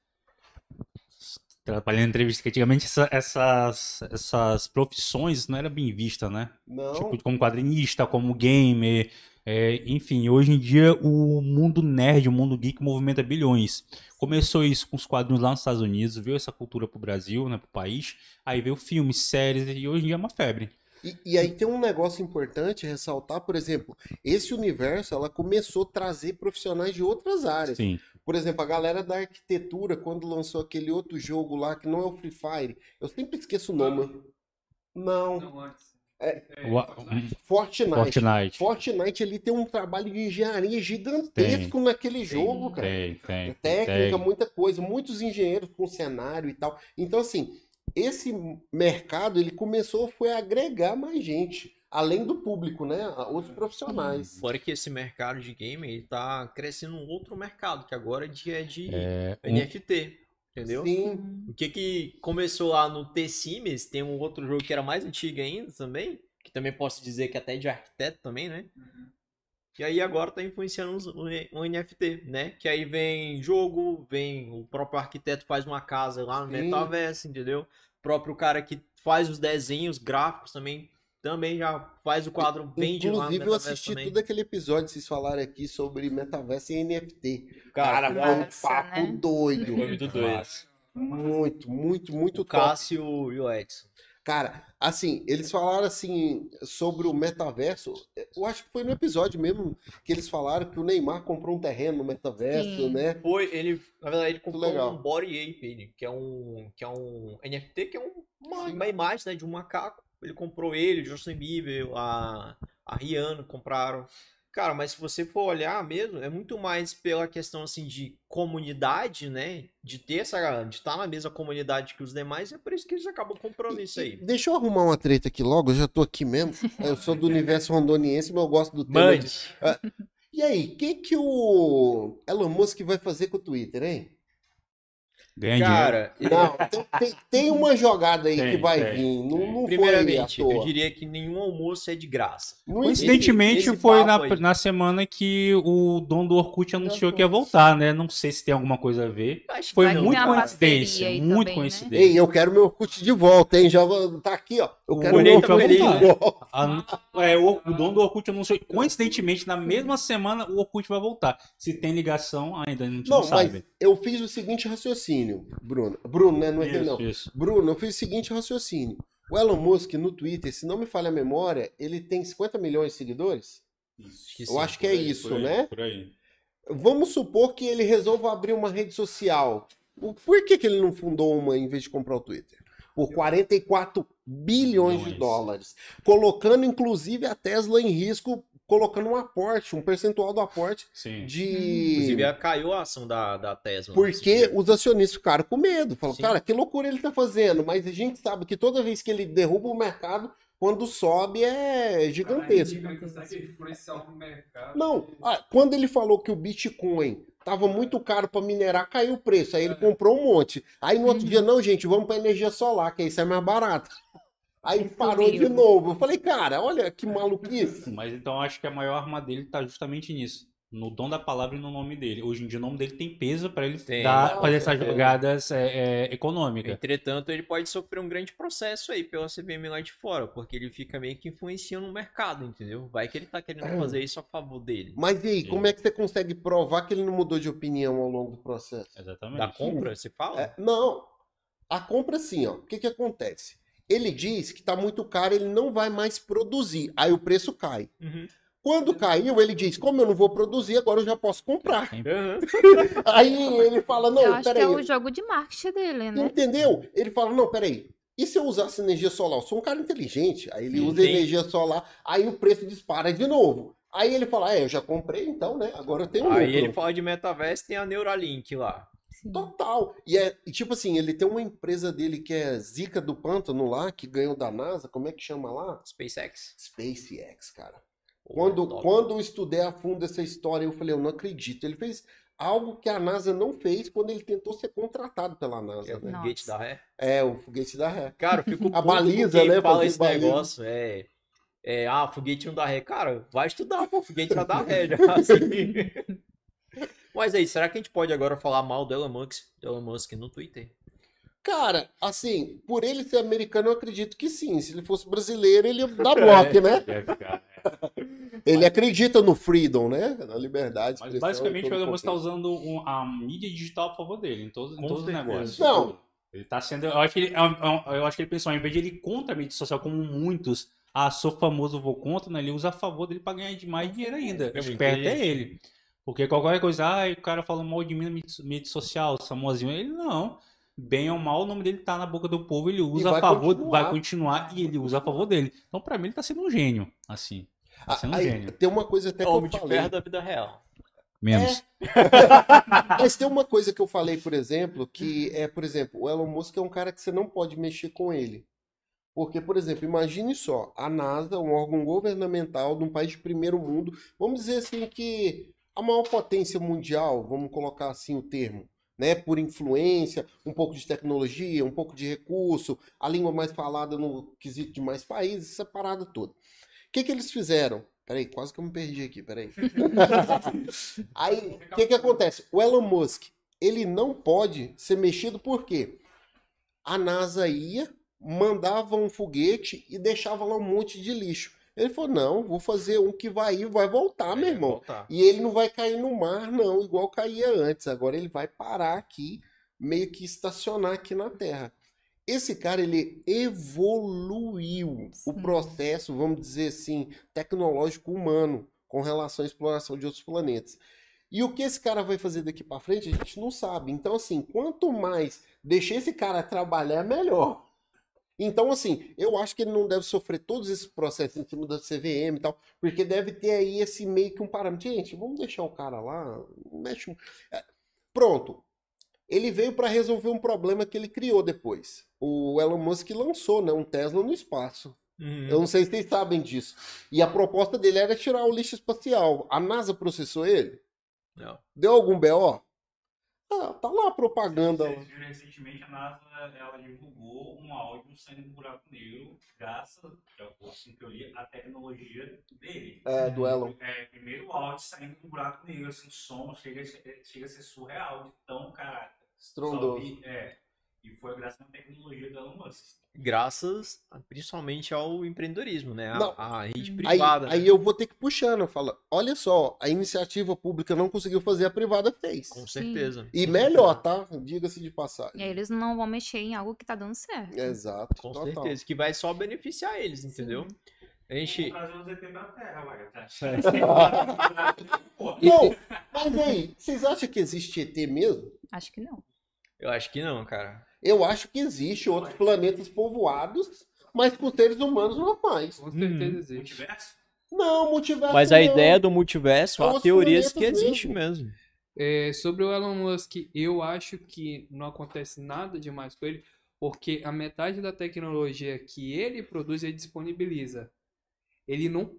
Trabalhando em entrevista, que antigamente essa- essas, essas profissões não eram bem vistas, né? Não. Tipo, como quadrinista, como gamer, é, enfim, hoje em dia o mundo nerd, o mundo geek movimenta bilhões. Começou isso com os quadrinhos lá nos Estados Unidos, veio essa cultura pro Brasil, né, pro país, aí veio filmes, séries, e hoje em dia é uma febre. E, e aí tem um negócio importante ressaltar, por exemplo, esse universo, ela começou a trazer profissionais de outras áreas. Sim. Por exemplo, a galera da arquitetura, quando lançou aquele outro jogo lá, que não é o Free Fire, eu sempre esqueço o nome. Não. É. Um, Fortnite. Fortnite. Fortnite ele tem um trabalho de engenharia gigantesco naquele jogo, cara. Tem, tem. técnica, tem. muita coisa, muitos engenheiros com cenário e tal. Então, assim, esse mercado ele começou foi a agregar mais gente, além do público, né? Outros profissionais. Fora que esse mercado de game ele tá crescendo um outro mercado, que agora é de, é de É, um- NFT, entendeu? Sim, O que que começou lá no T-Sims, tem um outro jogo que era mais antigo ainda também, que também posso dizer que até é de arquiteto também, né? E aí agora tá influenciando o NFT, né? Que aí vem jogo, vem o próprio arquiteto faz uma casa lá no Sim. metaverso, entendeu? O próprio cara que faz os desenhos gráficos também, também já faz o quadro, vende lá no inclusive eu assisti também. todo aquele episódio vocês falaram aqui sobre metaverso e NFT. Cara, foi um papo né? doido. Foi muito doido. Muito, muito, muito O top. Cássio e o Edson. Cara, assim, eles falaram assim sobre o metaverso. Eu acho que foi no episódio mesmo que eles falaram que o Neymar comprou um terreno no metaverso, Sim. né? Foi, ele, na verdade, ele comprou legal. um Body Ape, ele, que é um, que é um NFT, que é um- uma, uma imagem, né, de um macaco. Ele comprou ele, o Justin Bieber, a, a Rihanna compraram. Cara, mas se você for olhar mesmo, é muito mais pela questão assim de comunidade, né? De ter essa. De estar na mesma comunidade que os demais, é por isso que eles acabam comprando isso aí. Deixa eu arrumar uma treta aqui logo, eu já tô aqui mesmo. Eu sou do universo rondoniense, mas eu gosto do tema. de- Mande. E aí, o que, que o Elon Musk vai fazer com o Twitter, hein? Ganha dinheiro. Cara, Não, tem, tem- uma jogada aí Tem, que vai tem, vir. Não, não primeiramente, eu diria que nenhum almoço é de graça. Coincidentemente, esse foi na, aí. na semana que o dono do Orkut anunciou que ia voltar, né? Não sei se tem alguma coisa a ver. Acho Foi muito coincidência, muito também, né? coincidência. Ei, eu quero meu Orkut de volta, hein? Já vou- tá aqui, ó. Eu O quero meu Colheita Orkut de volta. É, o, o dono do Orkut anunciou. Coincidentemente, na mesma semana, o Orkut vai voltar. Se tem ligação, ainda a gente não, Não, mas sabe. eu fiz o seguinte raciocínio, Bruno. Bruno, né? Não é ele, não. Isso, isso. Bruno, eu fiz o seguinte raciocínio. O Elon Musk no Twitter, se não me falha a memória, ele tem 50 milhões de seguidores? que Eu sim. acho que é aí, isso, por aí, né? Por aí. Vamos supor que ele resolva abrir uma rede social. Por que, que ele não fundou uma em vez de comprar o Twitter? Por 44 bilhões de dólares. Colocando, inclusive, a Tesla em risco, colocando um aporte, um percentual do aporte Sim. de. Inclusive, caiu a ação da, da Tesla. Porque nesse dia. os acionistas ficaram com medo. Falaram, cara, que loucura ele tá fazendo. Mas a gente sabe que toda vez que ele derruba o mercado, quando sobe é gigantesco. Não, ah, quando ele falou que o Bitcoin tava muito caro para minerar, caiu o preço. Aí ele comprou um monte. Aí no outro dia, não, gente, vamos para energia solar, que isso é mais barato. Aí parou de novo. Eu falei, cara, olha que maluquice. Mas então acho que a maior arma dele tá justamente nisso. No dom da palavra e no nome dele. Hoje em dia o nome dele tem peso para ele Tem. dar, fazer Nossa, essas jogadas é, é, econômicas. Entretanto, ele pode sofrer um grande processo aí pela CVM lá de fora, porque ele fica meio que influenciando o mercado, entendeu? Vai que ele tá querendo É. fazer isso a favor dele. Mas e aí, como é que você consegue provar que ele não mudou de opinião ao longo do processo? Exatamente. Da compra, você fala? É, não. A compra, sim, ó. O que que acontece? Ele diz que tá muito caro, ele não vai mais produzir. Aí o preço cai. Uhum. Quando caiu, ele diz: Como eu não vou produzir, agora eu já posso comprar. Aham. [laughs] Aí ele fala: Eu Não, acho que peraí. é o jogo de marketing dele, né? Entendeu? Ele fala: Não, peraí. E se eu usasse energia solar? Eu sou um cara inteligente. Aí ele Sim, usa sim. energia solar, aí o preço dispara de novo. Aí ele fala: É, eu já comprei então, né? Agora eu tenho Aí lucro. ele fala de metaverso, tem a Neuralink lá. Total. E é, e tipo assim, ele tem uma empresa dele que é Zica do Pântano lá, que ganhou da NASA. Como é que chama lá? SpaceX. SpaceX, cara. Quando, top. quando eu estudei a fundo essa história, eu falei, eu não acredito. Ele fez algo que a NASA não fez quando ele tentou ser contratado pela É NASA, o né? foguete da ré. É, o foguete da ré. Cara, eu fico [laughs] A baliza, quem né, fala esse baliza. negócio. É, é, ah, foguete não dá ré. Cara, vai estudar, pô, foguete já dá ré. Já, [laughs] assim. Mas aí, será que a gente pode agora falar mal do Elon Musk, do Elon Musk no Twitter? Cara, assim, por ele ser americano, eu acredito que sim. Se ele fosse brasileiro, ele ia dar bloco, né? Deve ficar. Ele acredita no freedom, né? Na liberdade. Mas basicamente o Elon Musk está usando um- a mídia digital a favor dele, em todos, em todos os negócios. Não. Ele tá sendo. Eu acho que ele, é é eu acho que ele pensou, ao invés de ele ir contra a mídia social, como muitos, ah, sou famoso, vou contra, né? Ele usa a favor dele para ganhar mais dinheiro ainda. É O muito esperto é ele. Porque qualquer coisa, ah, o cara falou mal de mim na mídia, mídia social, famosinho. Ele não. Bem ou mal, o nome dele tá na boca do povo, ele usa a favor, continuar. vai continuar e ele usa a favor dele. Então, pra mim, ele tá sendo um gênio, assim. Tá Ah, sendo um aí, gênio. tem uma coisa até que Homem eu de falei. ferro da vida real. Menos. [laughs] Mas tem uma coisa que eu falei, por exemplo, que é, por exemplo, o Elon Musk é um cara que você não pode mexer com ele. Porque, por exemplo, imagine só, a NASA, um órgão governamental de um país de primeiro mundo, vamos dizer assim que a maior potência mundial, vamos colocar assim o termo, né, por influência, um pouco de tecnologia, um pouco de recurso, a língua mais falada no quesito de mais países, essa parada toda. O que que eles fizeram? Peraí, quase que eu me perdi aqui, peraí. [laughs] Aí, o que que acontece? O Elon Musk, ele não pode ser mexido por quê? A NASA ia, mandava um foguete e deixava lá um monte de lixo. Ele falou, não, vou fazer um que vai ir e vai voltar, meu É, irmão. voltar. E ele não vai cair no mar, não, igual caía antes. Agora ele vai parar aqui, meio que estacionar aqui na Terra. Esse cara, ele evoluiu o Sim. processo, vamos dizer assim, tecnológico humano com relação à exploração de outros planetas. E o que esse cara vai fazer daqui para frente, a gente não sabe. Então, assim, quanto mais deixar esse cara trabalhar, melhor. Então, assim, eu acho que ele não deve sofrer todos esses processos em cima da CVM e tal, porque deve ter aí esse meio que um parâmetro. Gente, vamos deixar o cara lá, mexe. É, Pronto. Ele veio para resolver um problema que ele criou depois. O Elon Musk lançou, né, um Tesla no espaço. Uhum. Eu não sei se vocês sabem disso. E a proposta dele era tirar o lixo espacial. A NASA processou ele? Não. Deu algum BO? Ah, tá lá a propaganda. Vocês recentemente a NASA ela divulgou um áudio saindo do buraco negro, graças, de acordo com o li, à tecnologia dele. É, do Elon. É, primeiro áudio saindo do buraco negro, assim, som chega, a ser- chega a ser surreal, de tão caraca. Estrondoso. vi- é, e foi graças à tecnologia do Elon Musk. Graças a- principalmente ao empreendedorismo, né? A, Não. a rede Aí- Aí, privada. aí né? eu vou ter que puxando. Eu falo, olha só, a iniciativa pública não conseguiu fazer, a privada fez. Com certeza. E melhor, tá? Diga-se de passagem. E aí eles não vão mexer em algo que tá dando certo. Exato. Com total. certeza. Que vai só beneficiar eles, entendeu? A gente. Vamos trazer os ET pra Terra, vai. Tá? [laughs] [laughs] Não, mas aí, vocês acham que existe ET mesmo? Acho que não. Eu acho que não, cara. Eu acho que existe outros planetas povoados, mas com seres humanos normais. Com certeza Uhum. existe. multiverso? Não, multiverso Mas a não. ideia do multiverso, É a outros teoria diz que existe mesmo. mesmo. É, sobre o Elon Musk, eu acho que não acontece nada demais com ele, porque a metade da tecnologia que ele produz, ele disponibiliza. Ele não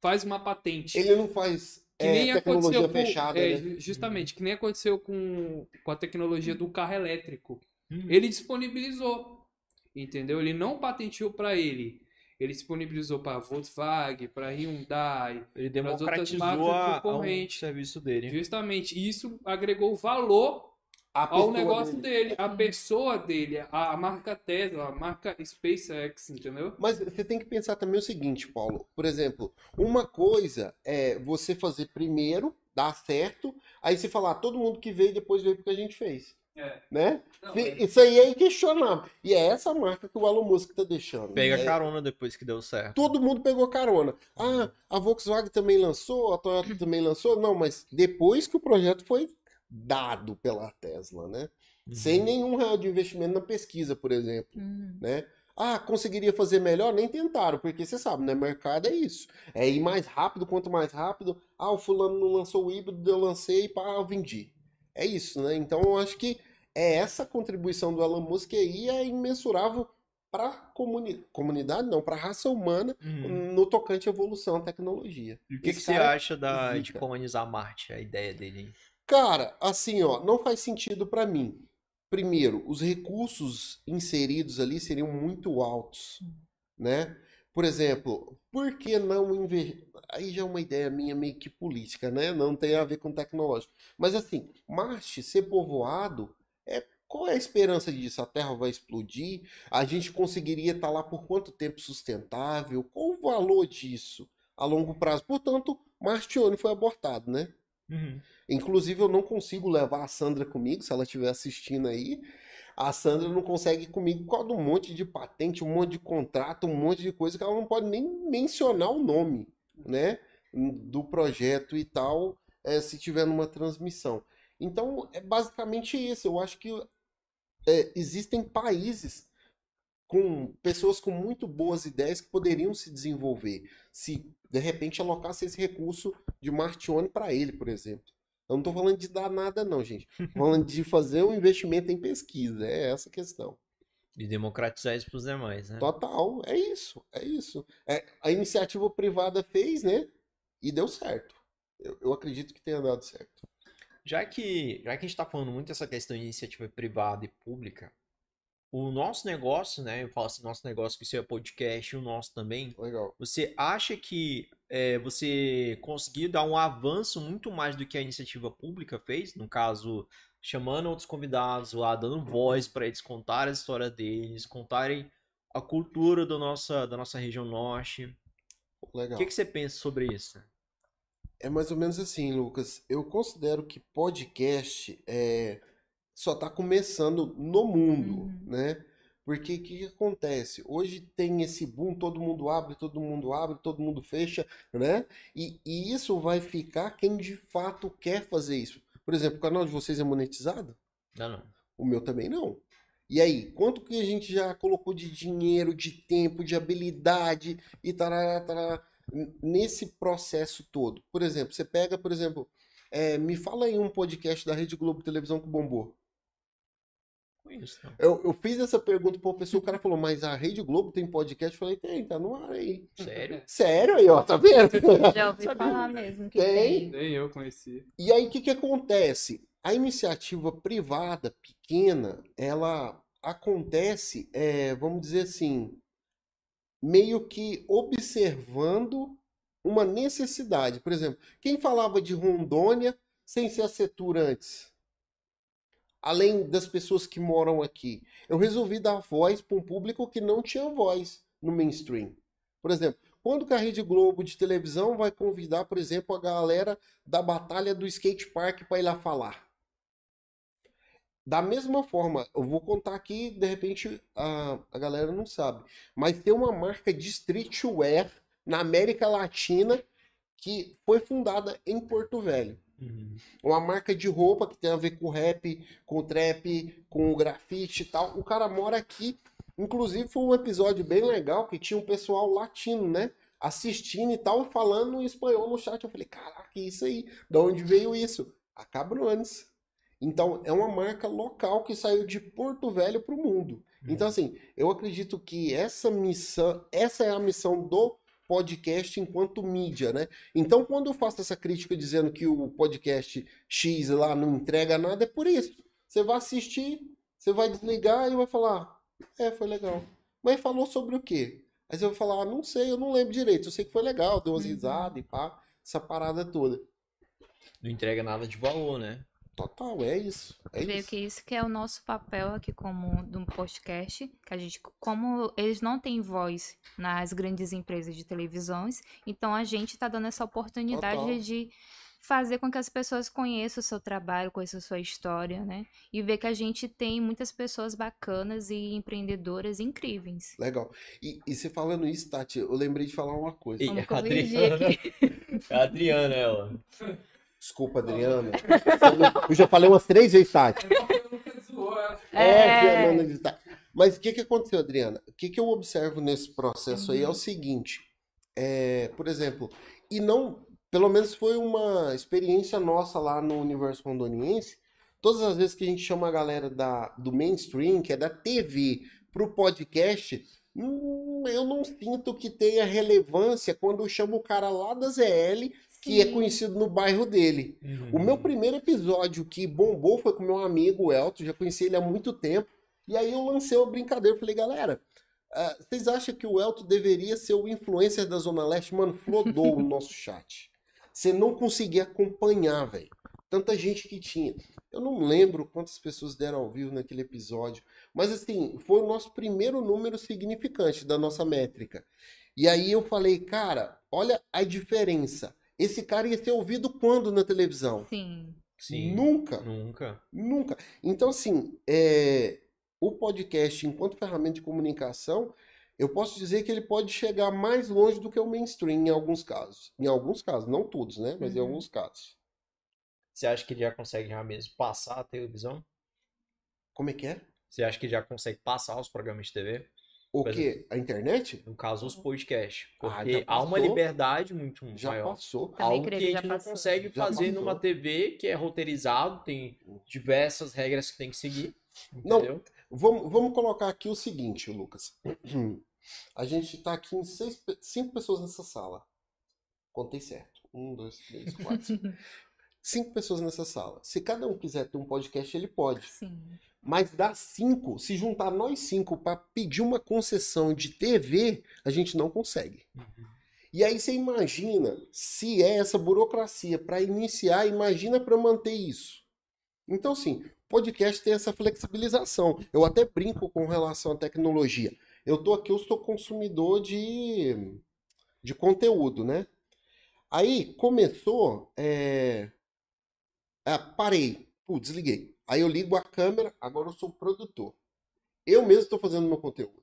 faz uma patente. Ele não faz Que é, nem tecnologia aconteceu com, fechada, é, né? ju- justamente, que nem aconteceu com, com a tecnologia do carro elétrico. Hum. Ele disponibilizou, entendeu? Ele não patenteou para ele. Ele disponibilizou para Volkswagen, para Hyundai, Ele Para as outras democratizou marcas a, a, o concorrentes. serviço dele. justamente. Isso agregou valor A ao negócio dele. dele, a pessoa dele, a, a marca Tesla, a marca SpaceX, entendeu? Mas você tem que pensar também o seguinte, Paulo. Por exemplo, uma coisa é você fazer primeiro, dar certo, aí você falar, "Ah, todo mundo que veio depois veio porque a gente fez. É. Né? Não, E- Isso aí é inquestionável. E é essa marca que o Elon Musk tá deixando. Pega É, carona depois que deu certo. Todo mundo pegou carona. Ah, a Volkswagen também lançou, a Toyota [clears throat] também lançou. Não, mas depois que o projeto foi dado pela Tesla, né? Uhum. Sem nenhum real de investimento na pesquisa, por exemplo, Hum. né? Ah, conseguiria fazer melhor? Nem tentaram, porque você sabe, né? Mercado é isso. É ir mais rápido, quanto mais rápido. Ah, o fulano não lançou o híbrido, eu lancei, pá, eu vendi. É isso, né? Então eu acho que é essa contribuição do Elon Musk aí é imensurável para comuni comunidade, não, para a raça humana Uhum. no tocante à evolução à tecnologia. E o que, que você acha da, de zica. colonizar Marte? A ideia dele, hein? Cara, assim, ó, não faz sentido para mim. Primeiro, os recursos inseridos ali seriam muito altos, né? Por exemplo, por que não investir? Aí já é uma ideia minha meio que política, né? Não tem a ver com tecnológico. Mas assim, Marte ser povoado, é qual é a esperança disso? A Terra vai explodir? A gente conseguiria estar lá por quanto tempo sustentável? Qual o valor disso a longo prazo? Portanto, Martione foi abortado, né? Uhum. Inclusive, eu não consigo levar a Sandra comigo, se ela estiver assistindo aí. A Sandra não consegue comigo por causa de um monte de patente, um monte de contrato, um monte de coisa que ela não pode nem mencionar o nome, né? Do projeto e tal, eh, se tiver numa transmissão. Então, é basicamente isso. Eu acho que eh, existem países com pessoas com muito boas ideias que poderiam se desenvolver se de repente alocasse esse recurso de Martione para ele, por exemplo. Eu não estou falando de dar nada, não, gente. Tô falando de fazer um investimento em pesquisa. É essa a questão. E democratizar isso pros demais, né? Total, é isso, é isso. É, a iniciativa privada fez, né? E deu certo. Eu, eu acredito que tenha dado certo. Já que, já que a gente tá falando muito dessa questão de iniciativa privada e pública, o nosso negócio, né? Eu falo assim, nosso negócio, que isso é podcast, o nosso também. Legal. Você acha que é, você conseguiu dar um avanço muito mais do que a iniciativa pública fez? No caso, chamando outros convidados lá, dando voz para eles contarem a história deles, contarem a cultura do nossa, da nossa região norte. O Legal. que, que você pensa sobre isso? É mais ou menos assim, Lucas. Eu considero que podcast é, só está começando no mundo, Uhum. né? Porque o que, que acontece? Hoje tem esse boom, todo mundo abre, todo mundo abre, todo mundo fecha, né? E, e isso vai ficar quem de fato quer fazer isso. Por exemplo, o canal de vocês é monetizado? Não, não. O meu também não. E aí, quanto que a gente já colocou de dinheiro, de tempo, de habilidade e tarará, tarará, nesse processo todo? Por exemplo, você pega, por exemplo, é, me fala aí um podcast da Rede Globo Televisão que bombou. Conheço, não. Eu, eu fiz essa pergunta pra uma pessoa, o cara falou, mas a Rede Globo tem podcast? Eu falei, tem, tá no ar aí. Sério? [laughs] Sério aí, ó, tá vendo? [laughs] Já ouvi Sabia? falar mesmo que Tem. tem. Nem eu conheci. E aí, o que, que acontece? A iniciativa privada pequena, ela acontece, é, vamos dizer assim, meio que observando uma necessidade. Por exemplo, quem falava de Rondônia sem ser a Setur antes? Além das pessoas que moram aqui. Eu resolvi dar voz para um público que não tinha voz no mainstream. Por exemplo, quando que a Rede Globo de televisão vai convidar, por exemplo, a galera da batalha do skate park para ir lá falar? Da mesma forma, eu vou contar aqui, de repente a, a galera não sabe, mas tem uma marca de streetwear na América Latina que foi fundada em Porto Velho. Uhum. Uma marca de roupa que tem a ver com rap, com trap, com grafite e tal. O cara mora aqui. Inclusive foi um episódio bem legal que tinha um pessoal latino, né? Assistindo e tal, falando em espanhol no chat. Eu falei, caraca, que isso aí? Da onde veio isso? A Cabrones. Então, é uma marca local que saiu de Porto Velho para o mundo. Então, assim, eu acredito que essa missão, essa é a missão do podcast enquanto mídia, né? Então, quando eu faço essa crítica dizendo que o podcast X lá não entrega nada, é por isso. Você vai assistir, você vai desligar e vai falar, é, foi legal. Mas falou sobre o quê? Aí você vai falar, ah, não sei, eu não lembro direito. Eu sei que foi legal, deu umas Uhum. risadas e pá, essa parada toda. Não entrega nada de valor, né? Total, é isso. É Creio isso. que isso que é o nosso papel aqui como do podcast, que a gente, como eles não têm voz nas grandes empresas de televisões, então a gente está dando essa oportunidade Total. de fazer com que as pessoas conheçam o seu trabalho, conheçam a sua história, né? E ver que a gente tem muitas pessoas bacanas e empreendedoras incríveis. Legal. E, e você falando isso, Tati, eu lembrei de falar uma coisa. E Vamos a corrigir Adriana, aqui. é a Adriana, ela. Desculpa, Adriana. Eu já falei umas três vezes, Tati. É, Fernanda de Tati. Mas o que, que aconteceu, Adriana? O que, que eu observo nesse processo aí é o seguinte. É, por exemplo, e não, pelo menos foi uma experiência nossa lá no Universo Rondoniense. Todas as vezes que a gente chama a galera da, do mainstream, que é da TV, pro podcast, hum, eu não sinto que tenha relevância quando eu chamo o cara lá da ZL, que é conhecido no bairro dele. O meu primeiro episódio que bombou foi com meu amigo o Elton, já conheci ele há muito tempo. E aí eu lancei uma brincadeira, falei, galera, ah, vocês acham que o Elton deveria ser o influencer da Zona Leste? Mano, flodou o nosso chat. Você não conseguia acompanhar, velho. Tanta gente que tinha. Eu não lembro quantas pessoas deram ao vivo naquele episódio. Mas assim, foi o nosso primeiro número significante da nossa métrica. E aí eu falei, cara, olha a diferença. Esse cara ia ser ouvido quando na televisão? Sim. Sim. Nunca. Nunca. Nunca. Então, assim, é, o podcast, enquanto ferramenta de comunicação, eu posso dizer que ele pode chegar mais longe do que o mainstream em alguns casos. Em alguns casos, não todos, né? Mas em Uhum. alguns casos. Você acha que ele já consegue já mesmo passar a televisão? Como é que é? Você acha que já consegue passar os programas de TV? O é. quê? A internet? No caso, os podcasts. Ah, Porque já há uma liberdade muito Já maior. passou. Também Algo que a que gente não consegue Já fazer passou. numa TV que é roteirizado, tem diversas regras que tem que seguir. Não. Entendeu? Vamos, vamos colocar aqui o seguinte, Lucas. [clears throat] A gente tá aqui em seis, cinco pessoas nessa sala. Contei certo. Um, dois, três, quatro. cinco. [laughs] Cinco pessoas nessa sala. Se cada um quiser ter um podcast, ele pode. Sim. Mas das cinco, se juntar nós cinco para pedir uma concessão de TV, a gente não consegue. E aí você imagina se é essa burocracia para iniciar, imagina para manter isso. Então, sim, podcast tem essa flexibilização. Eu até brinco com relação à tecnologia. Eu tô aqui, eu sou consumidor de, de conteúdo, né? Aí começou, é... ah, parei, Pô, desliguei. Aí eu ligo a câmera, agora eu sou produtor. Eu mesmo estou fazendo meu conteúdo.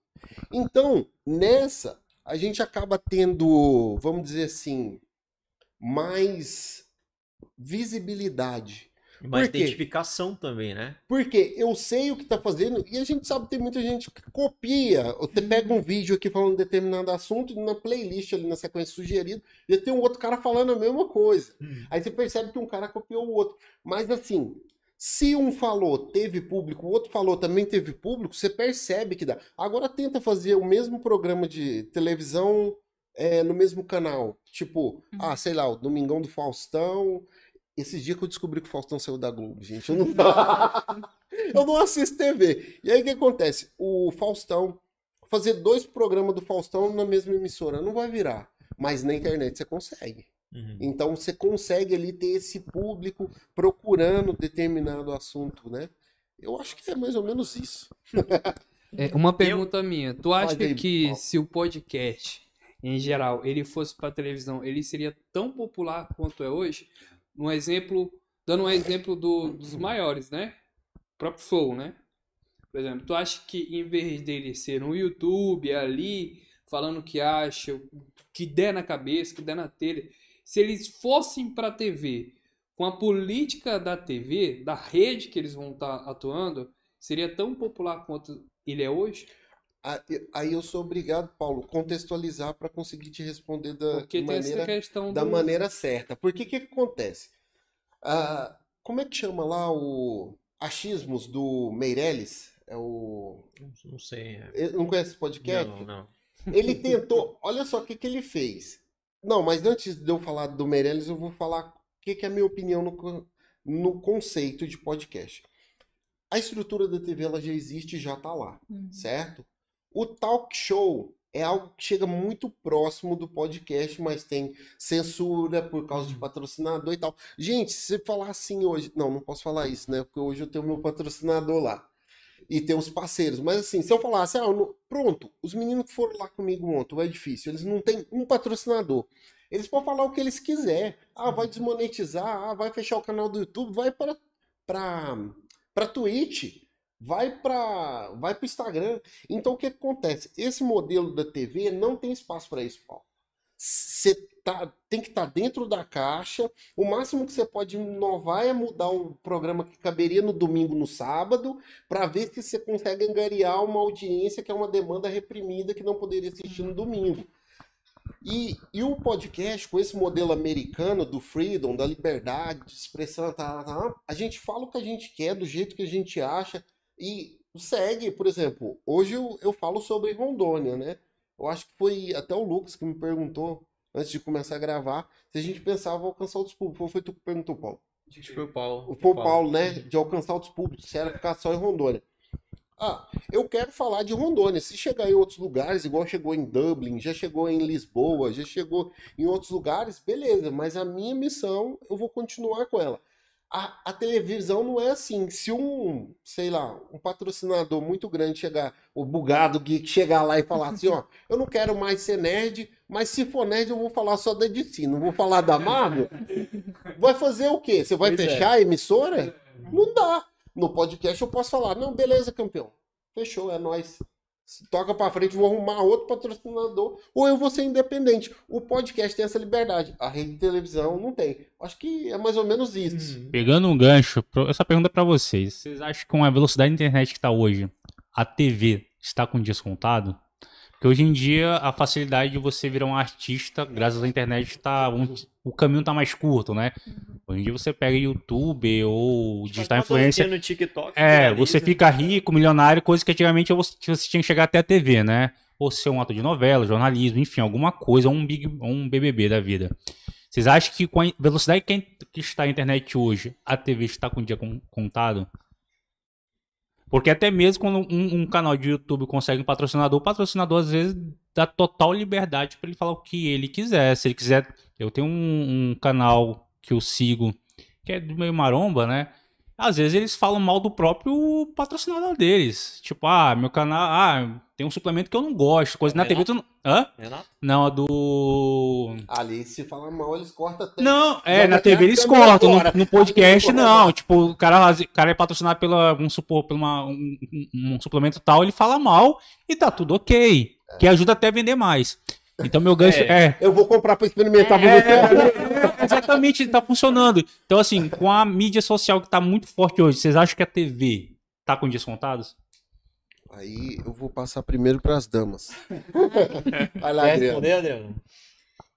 Então, nessa, a gente acaba tendo, vamos dizer assim, mais visibilidade. E mais identificação também, né? Porque eu sei o que tá fazendo e a gente sabe que tem muita gente que copia. Você pega um vídeo aqui falando de determinado assunto e na playlist ali na sequência sugerida, já tem um outro cara falando a mesma coisa. Aí você percebe que um cara copiou o outro. Mas assim, se um falou, teve público, o outro falou, também teve público, você percebe que dá. Agora tenta fazer o mesmo programa de televisão é, no mesmo canal. Tipo, ah, sei lá, o Domingão do Faustão. Esses dias que eu descobri que o Faustão saiu da Globo, gente. Eu não, [laughs] eu não assisto TV. E aí o que acontece? O Faustão, fazer dois programas do Faustão na mesma emissora não vai virar. Mas na internet você consegue. Uhum. Então você consegue ali ter esse público procurando determinado assunto, né? Eu acho que é mais ou menos isso. É, uma pergunta minha. Tu acha Faz que se o podcast, em geral, ele fosse pra televisão, ele seria tão popular quanto é hoje? Um exemplo, dando um exemplo do- dos maiores, né? O próprio Flow, né? Por exemplo, tu acha que em vez dele ser no YouTube, ali, falando o que acha, o que der na cabeça, o que der na telha, se eles fossem pra TV, com a política da TV, da rede que eles vão estar atuando, seria tão popular quanto ele é hoje? Eu- Aí eu sou obrigado, Paulo, contextualizar para conseguir te responder da Porque tem essa maneira, questão da do... maneira certa. Porque o que, que acontece? Ah, como é que chama lá o achismos do Meirelles? É o. Não sei. é. Não conhece esse podcast? Não, não. Ele tentou. Olha só o que, que ele fez. Não, mas antes de eu falar do Meirelles, eu vou falar o que, que é a minha opinião no, no conceito de podcast. A estrutura da TV ela já existe e já está lá, Uhum. certo? O talk show é algo que chega muito próximo do podcast, mas tem censura por causa de patrocinador e tal. Gente, se você falar assim hoje. Não, não posso falar isso, né? Porque hoje eu tenho meu patrocinador lá. E tem os parceiros. Mas assim, se eu falasse, ah, não- pronto, os meninos que foram lá comigo ontem, o edifício, eles não têm um patrocinador. Eles podem falar o que eles quiser. Ah, vai desmonetizar, ah, vai fechar o canal do YouTube, vai para para para Twitch, vai para vai para Instagram. Então o que acontece? Esse modelo da TV não tem espaço para isso, Paulo. Você tá, tem que estar dentro da caixa. O máximo que você pode inovar é mudar o programa que caberia no domingo, no sábado, para ver se você consegue angariar uma audiência que é uma demanda reprimida que não poderia assistir no domingo. E, e o podcast, com esse modelo americano do freedom, da liberdade de expressão, tá, tá, tá, a gente fala o que a gente quer, do jeito que a gente acha, e segue, por exemplo, hoje eu, eu falo sobre Rondônia, né? Eu acho que foi até o Lucas que me perguntou, antes de começar a gravar, se a gente pensava alcançar outros públicos. Ou foi tu que perguntou, Paulo? Acho que foi o Paulo. Foi o Paulo, né? De alcançar outros públicos, se era ficar só em Rondônia. Ah, eu quero falar de Rondônia. Se chegar em outros lugares, igual chegou em Dublin, já chegou em Lisboa, já chegou em outros lugares, beleza. Mas a minha missão, eu vou continuar com ela. A, a televisão não é assim. Se um, sei lá, um patrocinador muito grande chegar, o bugado geek chegar lá e falar assim, [laughs] ó, eu não quero mais ser nerd, mas se for nerd eu vou falar só da DC, não vou falar da Marvel. [laughs] Vai fazer o quê? Você vai Pois é. fechar a emissora? Não dá. No podcast eu posso falar, não, beleza, campeão. Fechou, é nóis. Se Toca pra frente, vou arrumar outro patrocinador, ou eu vou ser independente. O podcast tem essa liberdade. A rede de televisão não tem. Acho que é mais ou menos isso. Uhum. Pegando um gancho, essa pergunta é pra vocês. Vocês acham que com a velocidade da internet que tá hoje, a TV está com descontado? Porque hoje em dia a facilidade de você virar um artista, graças à internet, tá, um- o caminho tá mais curto, né? Hoje em dia você pega YouTube ou digital influencer. no TikTok. É, você fica rico, milionário, coisa que antigamente você tinha que chegar até a TV, né? Ou ser um ator de novela, jornalismo, enfim, alguma coisa, um big, um BBB da vida. Vocês acham que com a velocidade que, que está a internet hoje, a TV está com o dia con- contado? Porque até mesmo quando um, um canal de YouTube consegue um patrocinador, o patrocinador às vezes dá total liberdade para ele falar o que ele quiser. Se ele quiser, eu tenho um, um canal que eu sigo que é do meio maromba, né? Às vezes eles falam mal do próprio patrocinador deles. Tipo, ah, meu canal, ah, tem um suplemento que eu não gosto, coisa na TV tu não. Hã? Renato? Não, a do. Ali, se falar mal, eles cortam até. Não, é, na TV eles cortam, no, no podcast não. Tipo, o cara, o cara é patrocinado pela, vamos supor, por uma, um, um- suplemento tal, ele fala mal e tá tudo ok. Que ajuda até a vender mais. Então meu gancho É. é. Eu vou comprar pra experimentar É, pra você. Tá- [laughs] exatamente, tá funcionando. Então, assim, com a mídia social que tá muito forte hoje, vocês acham que a TV tá com dias contados? Aí eu vou passar primeiro para as damas. [laughs] Vai lá, Quer Adriano. responder, Adriano?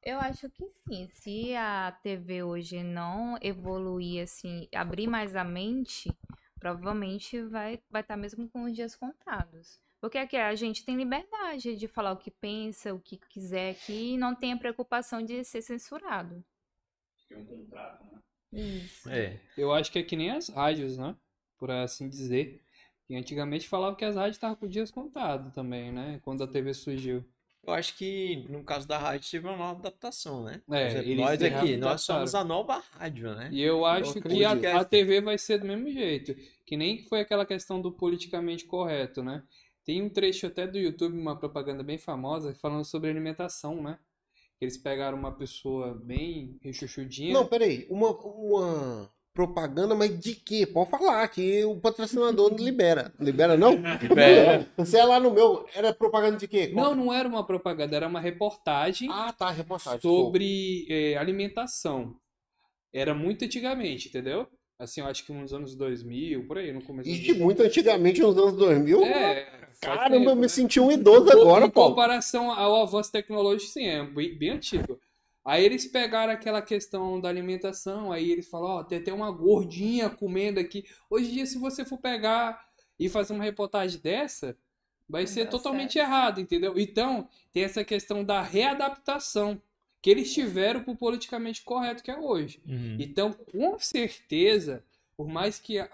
Eu acho que sim. Se a TV hoje não evoluir, assim, abrir mais a mente, provavelmente vai vai estar mesmo com os dias contados. Porque aqui a gente tem liberdade de falar o que pensa, o que quiser aqui, e não tem a preocupação de ser censurado. Tem um contrato, né? Isso. É. Eu acho que é que nem as rádios, né? Por assim dizer. E antigamente falavam que as rádios estavam com dias contados também, né? Quando a TV surgiu. Eu acho que no caso da rádio teve uma nova adaptação, né? É, exemplo, nós aqui, nós somos a nova rádio, né? E eu acho que a, a TV vai ser do mesmo jeito. Que nem foi aquela questão do politicamente correto, né? Tem um trecho até do YouTube, uma propaganda bem famosa, falando sobre alimentação, né? Eles pegaram uma pessoa bem rechuchudinha. Não, peraí. Uma, uma propaganda, mas de quê? Pode falar que o patrocinador não [laughs] libera. Libera, não? Libera. [laughs] Você é lá no meu. Era propaganda de quê? Não, não era uma propaganda, era uma reportagem Ah, tá, reportagem. sobre eh, alimentação. Era muito antigamente, entendeu? Assim, eu acho que nos anos 2000, por aí, no começo dos Ixi, muito antigamente, nos anos 2000. É, Caramba, eu me senti um idoso agora, em Paulo. comparação ao avanço tecnológico, sim, é bem, bem antigo. Aí eles pegaram aquela questão da alimentação, aí eles falaram, ó, tem até uma gordinha comendo aqui. Hoje em dia, se você for pegar e fazer uma reportagem dessa, vai Não ser dá totalmente certo. errado, entendeu? Então, tem essa questão da readaptação que eles tiveram pro politicamente correto que é hoje. Uhum. Então, com certeza, por mais que a,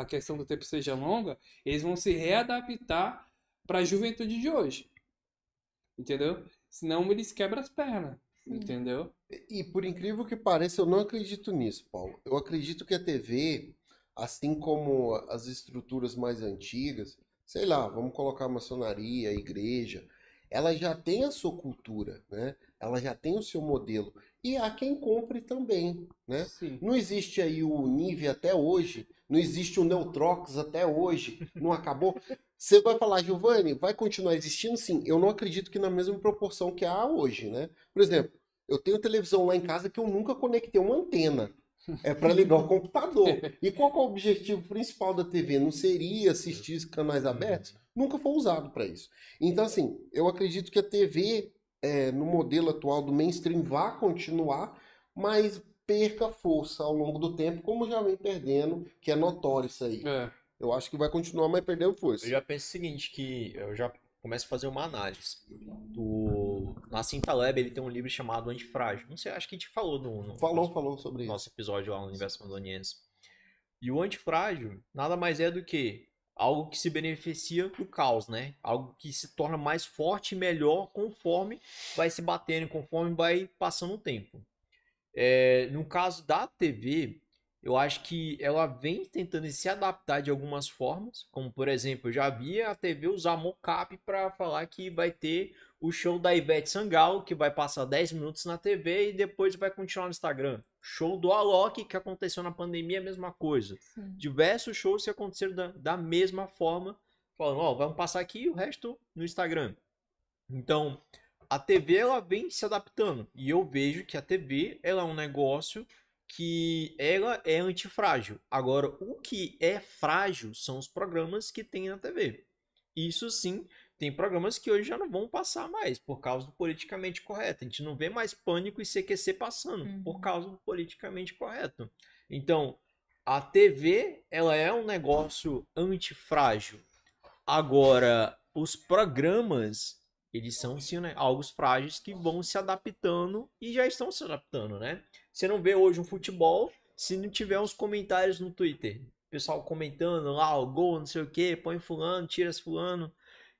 a questão do tempo seja longa, eles vão se readaptar para a juventude de hoje. Entendeu? Senão eles quebram as pernas. Entendeu? E por incrível que pareça, eu não acredito nisso, Paulo. Eu acredito que a TV, assim como as estruturas mais antigas, sei lá, vamos colocar a maçonaria, a igreja, ela já tem a sua cultura, né? Ela já tem o seu modelo. E há quem compre também, né? Sim. Não existe aí o Nive até hoje, não existe o Neutrox até hoje, não acabou. Você vai falar, Giovanni, vai continuar existindo? Sim, eu não acredito que na mesma proporção que há hoje, né? Por exemplo, eu tenho televisão lá em casa que eu nunca conectei uma antena. É para ligar o computador. E qual é o objetivo principal da TV? Não seria assistir os canais abertos? Nunca foi usado para isso. Então, assim, eu acredito que a TV, é, no modelo atual do mainstream, vá continuar, mas perca força ao longo do tempo, como já vem perdendo, que é notório isso aí. É. Eu acho que vai continuar, mas perdendo força. Eu já penso o seguinte, que eu já começo a fazer uma análise. Do... Na Cinta Lab, ele tem um livro chamado Antifrágil. Não sei, acho que a gente falou no, no Falou, nosso, falou sobre isso. nosso episódio lá no Universo Rondoniense. E o Antifrágil nada mais é do que algo que se beneficia do caos, né? Algo que se torna mais forte e melhor conforme vai se batendo, conforme vai passando o tempo. É, no caso da TV, eu acho que ela vem tentando se adaptar de algumas formas, como por exemplo, eu já vi a TV usar mocap para falar que vai ter o show da Ivete Sangalo, que vai passar 10 minutos na TV e depois vai continuar no Instagram. Show do Alok, que aconteceu na pandemia, a mesma coisa. Sim. Diversos shows que aconteceram da, da mesma forma, falando, ó, vamos passar aqui e o resto no Instagram. Então, a TV ela vem se adaptando e eu vejo que a TV ela é um negócio que ela é antifrágil. Agora, o que é frágil são os programas que tem na TV. Isso sim, tem programas que hoje já não vão passar mais por causa do politicamente correto. A gente não vê mais pânico e CQC passando Uhum. por causa do politicamente correto. Então, a TV ela é um negócio antifrágil. Agora, os programas eles são sim, né, algo frágeis que vão se adaptando e já estão se adaptando, né? Você não vê hoje um futebol se não tiver uns comentários no Twitter. Pessoal comentando lá, o gol, não sei o que, põe fulano, tira fulano,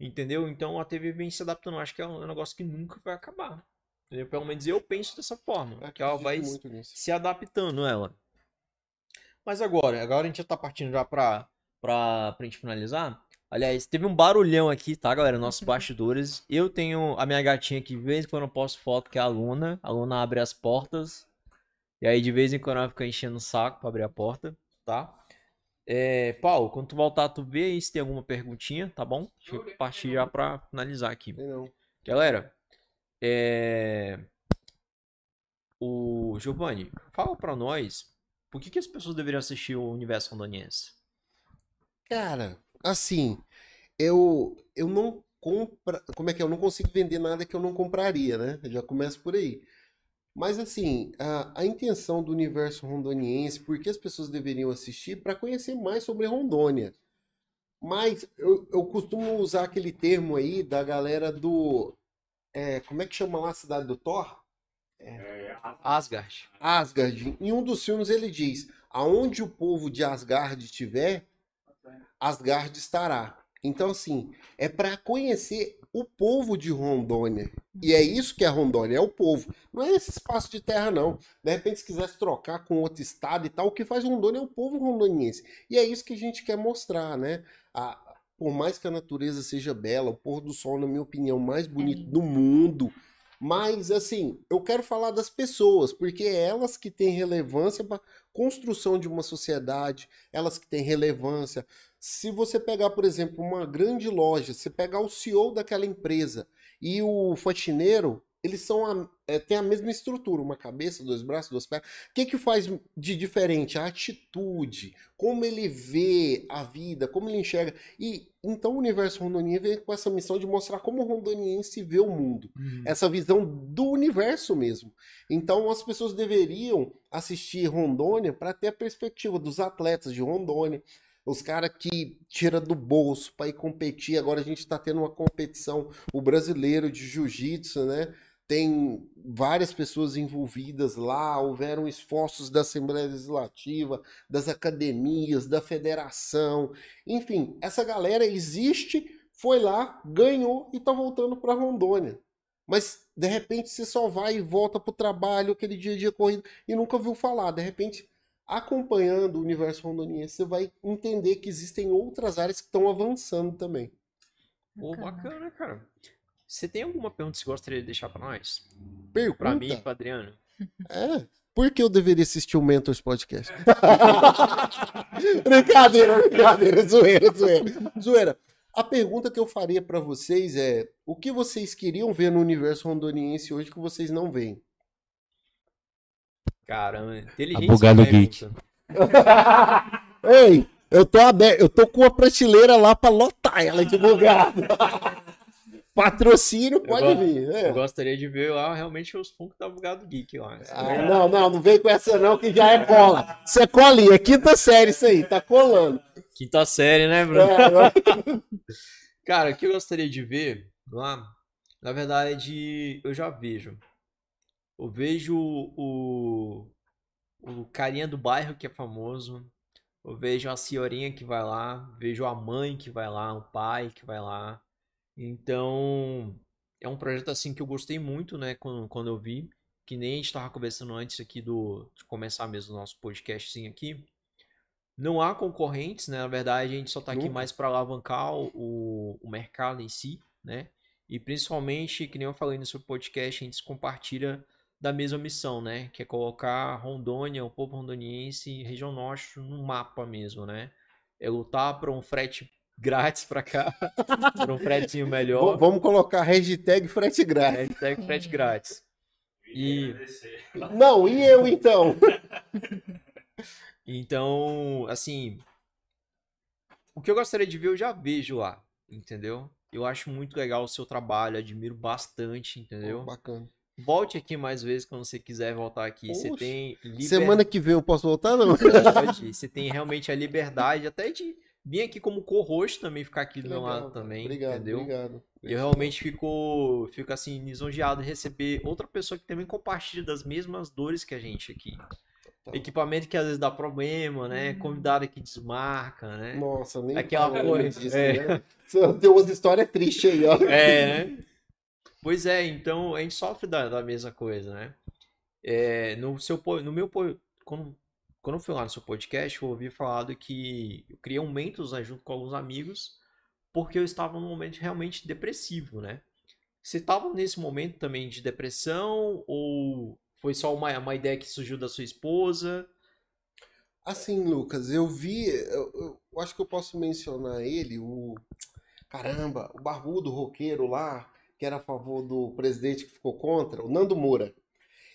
entendeu? Então a TV vem se adaptando. Acho que é um negócio que nunca vai acabar. Entendeu? Pelo menos eu penso dessa forma, que ela vai se adaptando ela. Mas agora, agora a gente já tá partindo já pra, pra, pra gente finalizar. Aliás, teve um barulhão aqui, tá, galera? Nossos [laughs] bastidores. Eu tenho a minha gatinha que de vez em quando eu posto foto, que é a Luna. A Luna abre as portas. E aí de vez em quando ela fica enchendo o saco pra abrir a porta, tá? É, Paulo, quando tu voltar, tu vê aí se tem alguma perguntinha, tá bom? Deixa eu partir já pra finalizar aqui. Galera, é... o... Giovanni, fala pra nós por que, que as pessoas deveriam assistir o Universo Rondoniense? Cara, assim, eu eu não compra, como é que é? Eu não consigo vender nada que eu não compraria, né? Eu já começo por aí. Mas assim, a, a intenção do universo rondoniense, por que as pessoas deveriam assistir? Para conhecer mais sobre Rondônia. Mas eu, eu costumo usar aquele termo aí da galera do. é, como é que chama lá a cidade do Thor? É, Asgard. Asgard. Em um dos filmes ele diz: aonde o povo de Asgard estiver, Asgard estará. Então, assim, é para conhecer o povo de Rondônia. E é isso que é Rondônia, é o povo. Não é esse espaço de terra, não. De repente, se quisesse trocar com outro estado e tal, o que faz Rondônia é o povo rondoniense. E é isso que a gente quer mostrar, né? A- por mais que a natureza seja bela, o pôr do sol, na minha opinião, mais bonito do mundo. Mas, assim, eu quero falar das pessoas, porque é elas que têm relevância para construção de uma sociedade, elas que têm relevância. Se você pegar, por exemplo, uma grande loja, você pegar o CEO daquela empresa e o faxineiro, eles são a, é, têm a mesma estrutura, uma cabeça, dois braços, duas pernas. O que, que faz de diferente? A atitude, como ele vê a vida, como ele enxerga. E então o universo rondoniense vem com essa missão de mostrar como o rondoniense vê o mundo essa visão do universo mesmo. Então as pessoas deveriam assistir Rondônia para ter a perspectiva dos atletas de Rondônia, os caras que tira do bolso para ir competir. Agora a gente está tendo uma competição, o brasileiro de jiu-jitsu, né? Tem várias pessoas envolvidas lá, houveram esforços da Assembleia Legislativa, das academias, da federação, enfim, essa galera existe, foi lá, ganhou e tá voltando para Rondônia. Mas de repente você só vai e volta pro trabalho, aquele dia a dia corrido, e nunca ouviu falar. De repente, acompanhando o universo rondoniense, você vai entender que existem outras áreas que estão avançando também. Pô, Bacana. bacana, cara. Você tem alguma pergunta que você gostaria de deixar pra nós? Pergunta? Pra mim e Adriano? [laughs] É. Por que eu deveria assistir o Mentors Podcast? [laughs] [laughs] brincadeira, brincadeira, zoeira, zoeira. Zoeira. A pergunta que eu faria pra vocês é: o que vocês queriam ver no universo rondoniense hoje que vocês não veem? Caramba, inteligente. Abogado. [laughs] Ei, eu tô aberto, eu tô com a prateleira lá pra lotar ela de bugado. [laughs] Patrocínio pode go- vir. é. Eu gostaria de ver lá realmente os Funko da Bugado Geek lá. Ah, não, não, não vem com essa não, que já é cola. Isso é colinha, é quinta série isso aí, tá colando. Quinta série, né, Bruno? É, [laughs] Cara, o que eu gostaria de ver lá, na verdade, eu já vejo. Eu vejo o, o carinha do bairro que é famoso. Eu vejo a senhorinha que vai lá. Vejo a mãe que vai lá, o pai que vai lá. Então, é um projeto assim que eu gostei muito, né, quando, quando eu vi. Que nem a gente tava conversando antes aqui do, de começar mesmo o nosso podcastzinho aqui. Não há concorrentes, né? Na verdade, a gente só tá aqui mais para alavancar o, o mercado em si, né? E principalmente, que nem eu falei no seu podcast, a gente se compartilha da mesma missão, né? Que é colocar Rondônia, o povo rondoniense e região norte no mapa mesmo, né? É lutar por um frete grátis pra cá, [laughs] por um fretezinho V- melhor. Vamos colocar hashtag frete grátis. Hashtag frete grátis. E-. Não, e eu então? [laughs] Então, assim, o que eu gostaria de ver eu já vejo lá, entendeu? Eu acho muito legal o seu trabalho, admiro bastante, entendeu? Bacana. Volte aqui mais vezes quando você quiser voltar aqui. Você Poxa, tem liber- Semana que vem eu posso voltar, não? você tem realmente a liberdade até de vir aqui como co-host também, ficar aqui do meu lado também, Obrigado, entendeu? obrigado. E eu realmente fico, fico assim, lisonjeado de receber outra pessoa que também compartilha das mesmas dores que a gente aqui. Tá. Equipamento que às vezes dá problema, né? Uhum. Convidado que desmarca, né? Nossa, nem Aquela coisa, disso, é. né? Tem umas histórias tristes aí, ó. É, né? Pois é, então a gente sofre da, da mesma coisa, né? É, no, seu, no meu. Quando, quando eu fui lá no seu podcast, eu ouvi falado que eu criei um Mentos né, junto com alguns amigos, porque eu estava num momento realmente depressivo, né? Você estava nesse momento também de depressão ou foi só uma, uma ideia que surgiu da sua esposa? Assim, Lucas, eu vi. Eu, eu acho que eu posso mencionar ele, o. Caramba, o barbudo roqueiro lá, que era a favor do presidente que ficou contra, o Nando Moura.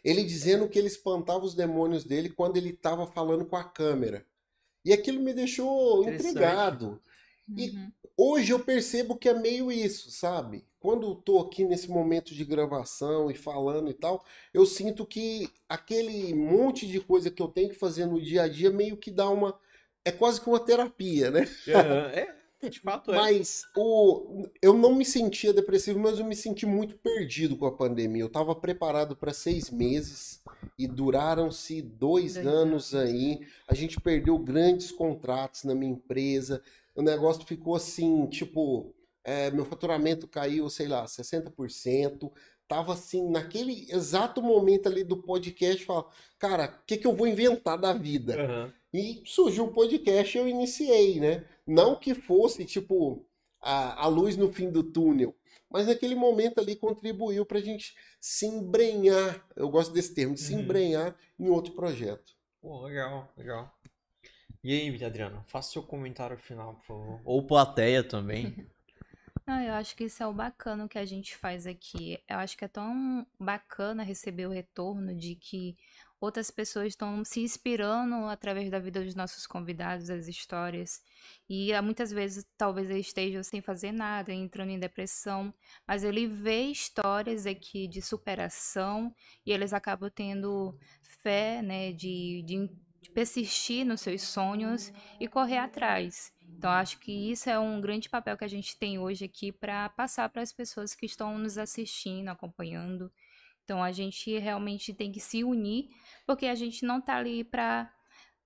ele dizendo que ele espantava os demônios dele quando ele estava falando com a câmera. E aquilo me deixou intrigado. E Uhum. hoje eu percebo que é meio isso, sabe? Quando eu tô aqui nesse momento de gravação e falando e tal, eu sinto que aquele monte de coisa que eu tenho que fazer no dia a dia meio que dá uma. É quase que uma terapia, né? É, de fato é. Mas o, eu não me sentia depressivo, mas eu me senti muito perdido com a pandemia. Eu estava preparado para seis meses e duraram-se dois Dois anos aí. A gente perdeu grandes contratos na minha empresa. O negócio ficou assim, tipo, é, meu faturamento caiu, sei lá, 60%. Tava assim, naquele exato momento ali do podcast, falar, cara, o que que eu vou inventar da vida? Aham. E surgiu o podcast e eu iniciei, né? Não que fosse, tipo, a, a luz no fim do túnel, mas naquele momento ali contribuiu pra gente se embrenhar, eu gosto desse termo, de se Uhum. embrenhar em outro projeto. Pô, legal, legal. E aí, Adriano, faça seu comentário final, por favor. Ou plateia também. [laughs] Não, eu acho que isso é o bacana que a gente faz aqui. Eu acho que é tão bacana receber o retorno de que outras pessoas estão se inspirando através da vida dos nossos convidados, das histórias. E ah, muitas vezes talvez eles estejam sem fazer nada, entrando em depressão, mas ele vê histórias aqui de superação e eles acabam tendo fé, né, de, de persistir nos seus sonhos e correr atrás. Então, acho que isso é um grande papel que a gente tem hoje aqui para passar para as pessoas que estão nos assistindo, acompanhando. Então, a gente realmente tem que se unir, porque a gente não tá ali para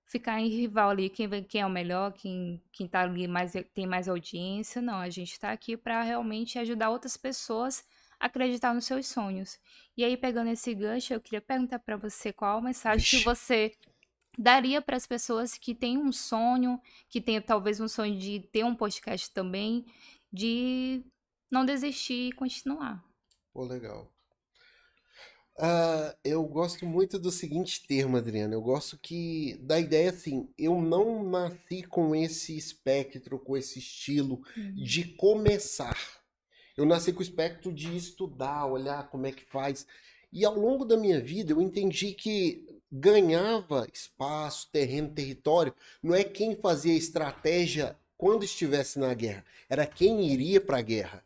ficar em rival ali, quem, quem é o melhor, quem, quem tá ali mais, tem mais audiência. Não, a gente tá aqui para realmente ajudar outras pessoas a acreditar nos seus sonhos. E aí, pegando esse gancho, eu queria perguntar para você qual a mensagem que você daria para as pessoas que têm um sonho, que têm talvez um sonho de ter um podcast também, de não desistir e continuar. Pô, legal. Ah, eu gosto muito do seguinte termo, Adriana. Eu gosto que da ideia assim, eu não nasci com esse espectro, com esse estilo de começar. Eu nasci com o espectro de estudar, olhar como é que faz. E ao longo da minha vida eu entendi que ganhava espaço, terreno, território, não é quem fazia estratégia quando estivesse na guerra, era quem iria para a guerra.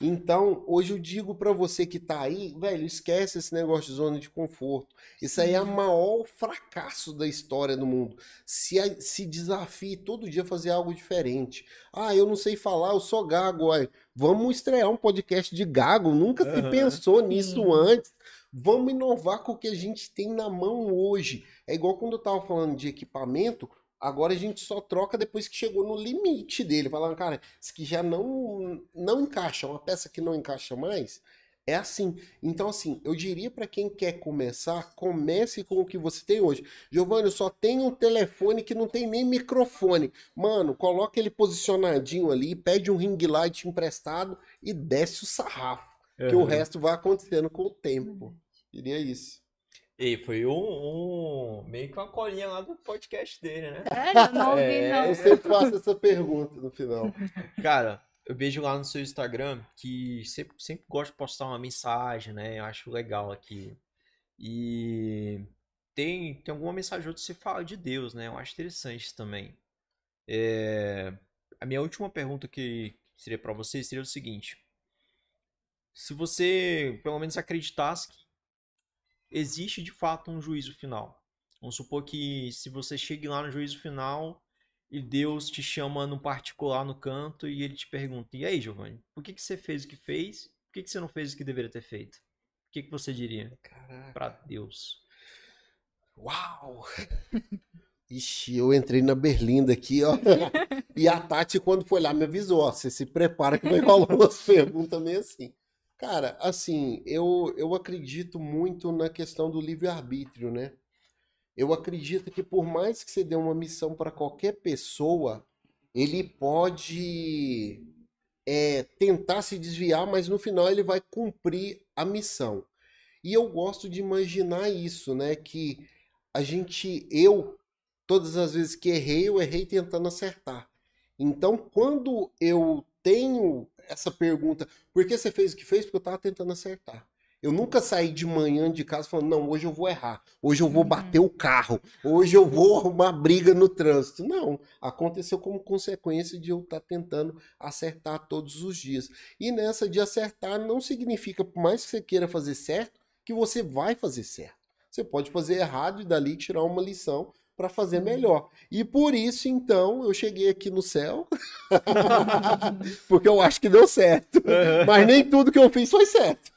Então, hoje eu digo pra você que tá aí, velho, esquece esse negócio de zona de conforto. Isso aí é o maior fracasso da história do mundo. Se, se desafie todo dia a fazer algo diferente. Ah, eu não sei falar, eu sou gago. Ai, vamos estrear um podcast de gago. Nunca se Aham. pensou nisso Sim. antes. Vamos inovar com o que a gente tem na mão hoje. É igual quando eu tava falando de equipamento, agora a gente só troca depois que chegou no limite dele. Falando, cara, isso aqui já não, não encaixa, uma peça que não encaixa mais. É assim. Então, assim, eu diria para quem quer começar, comece com o que você tem hoje. Giovanni, eu só tenho um telefone que não tem nem microfone. Mano, coloca ele posicionadinho ali, pede um ring light emprestado e desce o sarrafo. Que o resto vai acontecendo com o tempo. Diria isso. E foi um, um- meio que uma colinha lá do podcast dele, né? Sério? Eu Não ouvi, É, não. Eu sempre faço essa pergunta no final. [laughs] Cara, eu vejo lá no seu Instagram que sempre, sempre gosta de postar uma mensagem, né? Eu acho legal aqui. E tem, tem alguma mensagem ou outra que você fala de Deus, né? Eu acho interessante também. É, a minha última pergunta que seria pra você seria o seguinte: se você pelo menos acreditasse que existe de fato um juízo final. Vamos supor que se você chegue lá no juízo final e Deus te chama no particular no canto e ele te pergunta: E aí, Giovanni, por que, que você fez o que fez? Por que, que você não fez o que deveria ter feito? O que, que você diria pra Deus? Uau! [laughs] Ixi, eu entrei na berlinda aqui, ó. [laughs] E a Tati, quando foi lá, me avisou, ó, você se prepara que vai rolar umas perguntas meio assim. Cara, assim, eu, eu acredito muito na questão do livre-arbítrio, né? Eu acredito que por mais que você dê uma missão para qualquer pessoa, ele pode é, tentar se desviar, mas no final ele vai cumprir a missão. E eu gosto de imaginar isso, né? Que a gente, eu, todas as vezes que errei, eu errei tentando acertar. Então, quando eu tenho essa pergunta, por que você fez o que fez? Porque eu estava tentando acertar. Eu nunca saí de manhã de casa falando, não, hoje eu vou errar, hoje eu vou Uhum. bater o carro, hoje eu vou arrumar briga no trânsito. Não, aconteceu como consequência de eu estar tentando acertar todos os dias. E nessa de acertar não significa, por mais que você queira fazer certo, que você vai fazer certo. Você pode fazer errado e dali tirar uma lição para fazer melhor. E por isso, então, eu cheguei aqui no céu, [laughs] porque eu acho que deu certo. Mas nem tudo que eu fiz foi certo.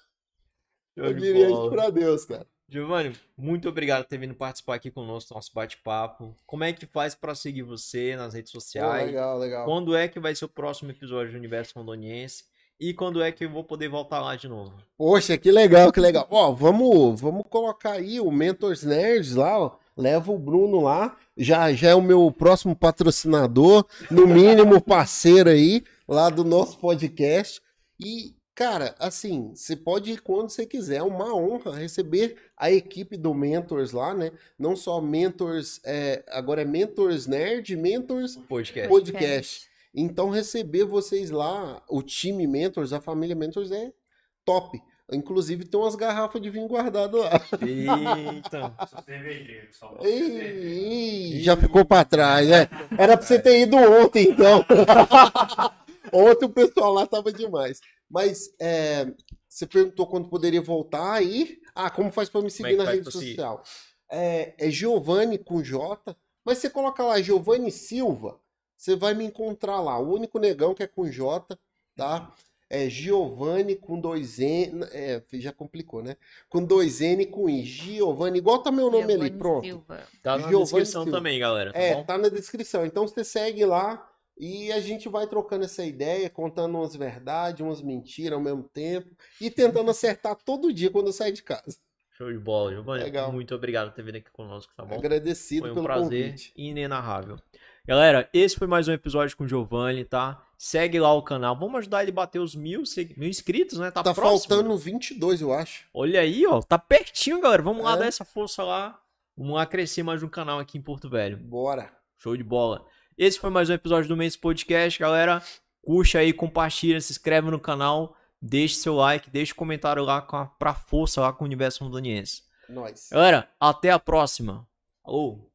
Show Eu diria isso pra Deus, cara. Giovanni, muito obrigado por ter vindo participar aqui conosco, nosso bate-papo. Como é que faz pra seguir você nas redes sociais? legal, legal. Quando é que vai ser o próximo episódio do Universo Rondoniense? E quando é que eu vou poder voltar lá de novo? Poxa, que legal, que legal. Ó, vamos, vamos colocar aí o Mentors Nerds lá, ó. Leva o Bruno lá. Já, já é o meu próximo patrocinador, no mínimo [laughs] parceiro aí, lá do nosso podcast. E, cara, assim, você pode ir quando você quiser. É uma honra receber a equipe do Mentors lá, né? Não só Mentors, é, agora é Mentors Nerd, Mentors Podcast. podcast. Então, receber vocês lá, o time Mentors, a família Mentors é top. Inclusive, tem umas garrafas de vinho guardado lá. Eita. Ih, já ficou pra trás, né? Era pra você ter ido ontem, então. [laughs] ontem o pessoal lá tava demais. Mas é, você perguntou quando poderia voltar aí. Ah, como faz pra me Como é seguir que na rede social? É, é Giovanni com J. Mas você coloca lá Giovanni Silva, você vai me encontrar lá. O único negão que é com J, tá? É Giovanni com dois N. É, já complicou, né? Com dois N e com I. Giovanni, igual tá meu nome ali, Giovanni pronto. Silva. Tá na descrição Silva. também, galera. Tá É, bom? tá na descrição. Então você segue lá e a gente vai trocando essa ideia, contando umas verdades, umas mentiras ao mesmo tempo e tentando [laughs] acertar todo dia quando eu sair de casa. Show de bola, Giovanni. Legal. Muito obrigado por ter vindo aqui conosco, tá bom? Agradecido Foi um pelo prazer convite. inenarrável. Galera, esse foi mais um episódio com o Giovanni, tá? Segue lá o canal. Vamos ajudar ele a bater os mil, mil inscritos, né? Tá, Tá próximo. faltando 22, eu acho. Olha aí, ó. Tá pertinho, galera. Vamos lá É. dar essa força lá. Vamos lá crescer mais um canal aqui em Porto Velho. Bora. Show de bola. Esse foi mais um episódio do Mês Podcast, galera. Curte aí, compartilha, se inscreve no canal, deixe seu like, deixe comentário lá com a, pra força lá com o Universo Rondoniense. Nós. Galera, até a próxima. Alô.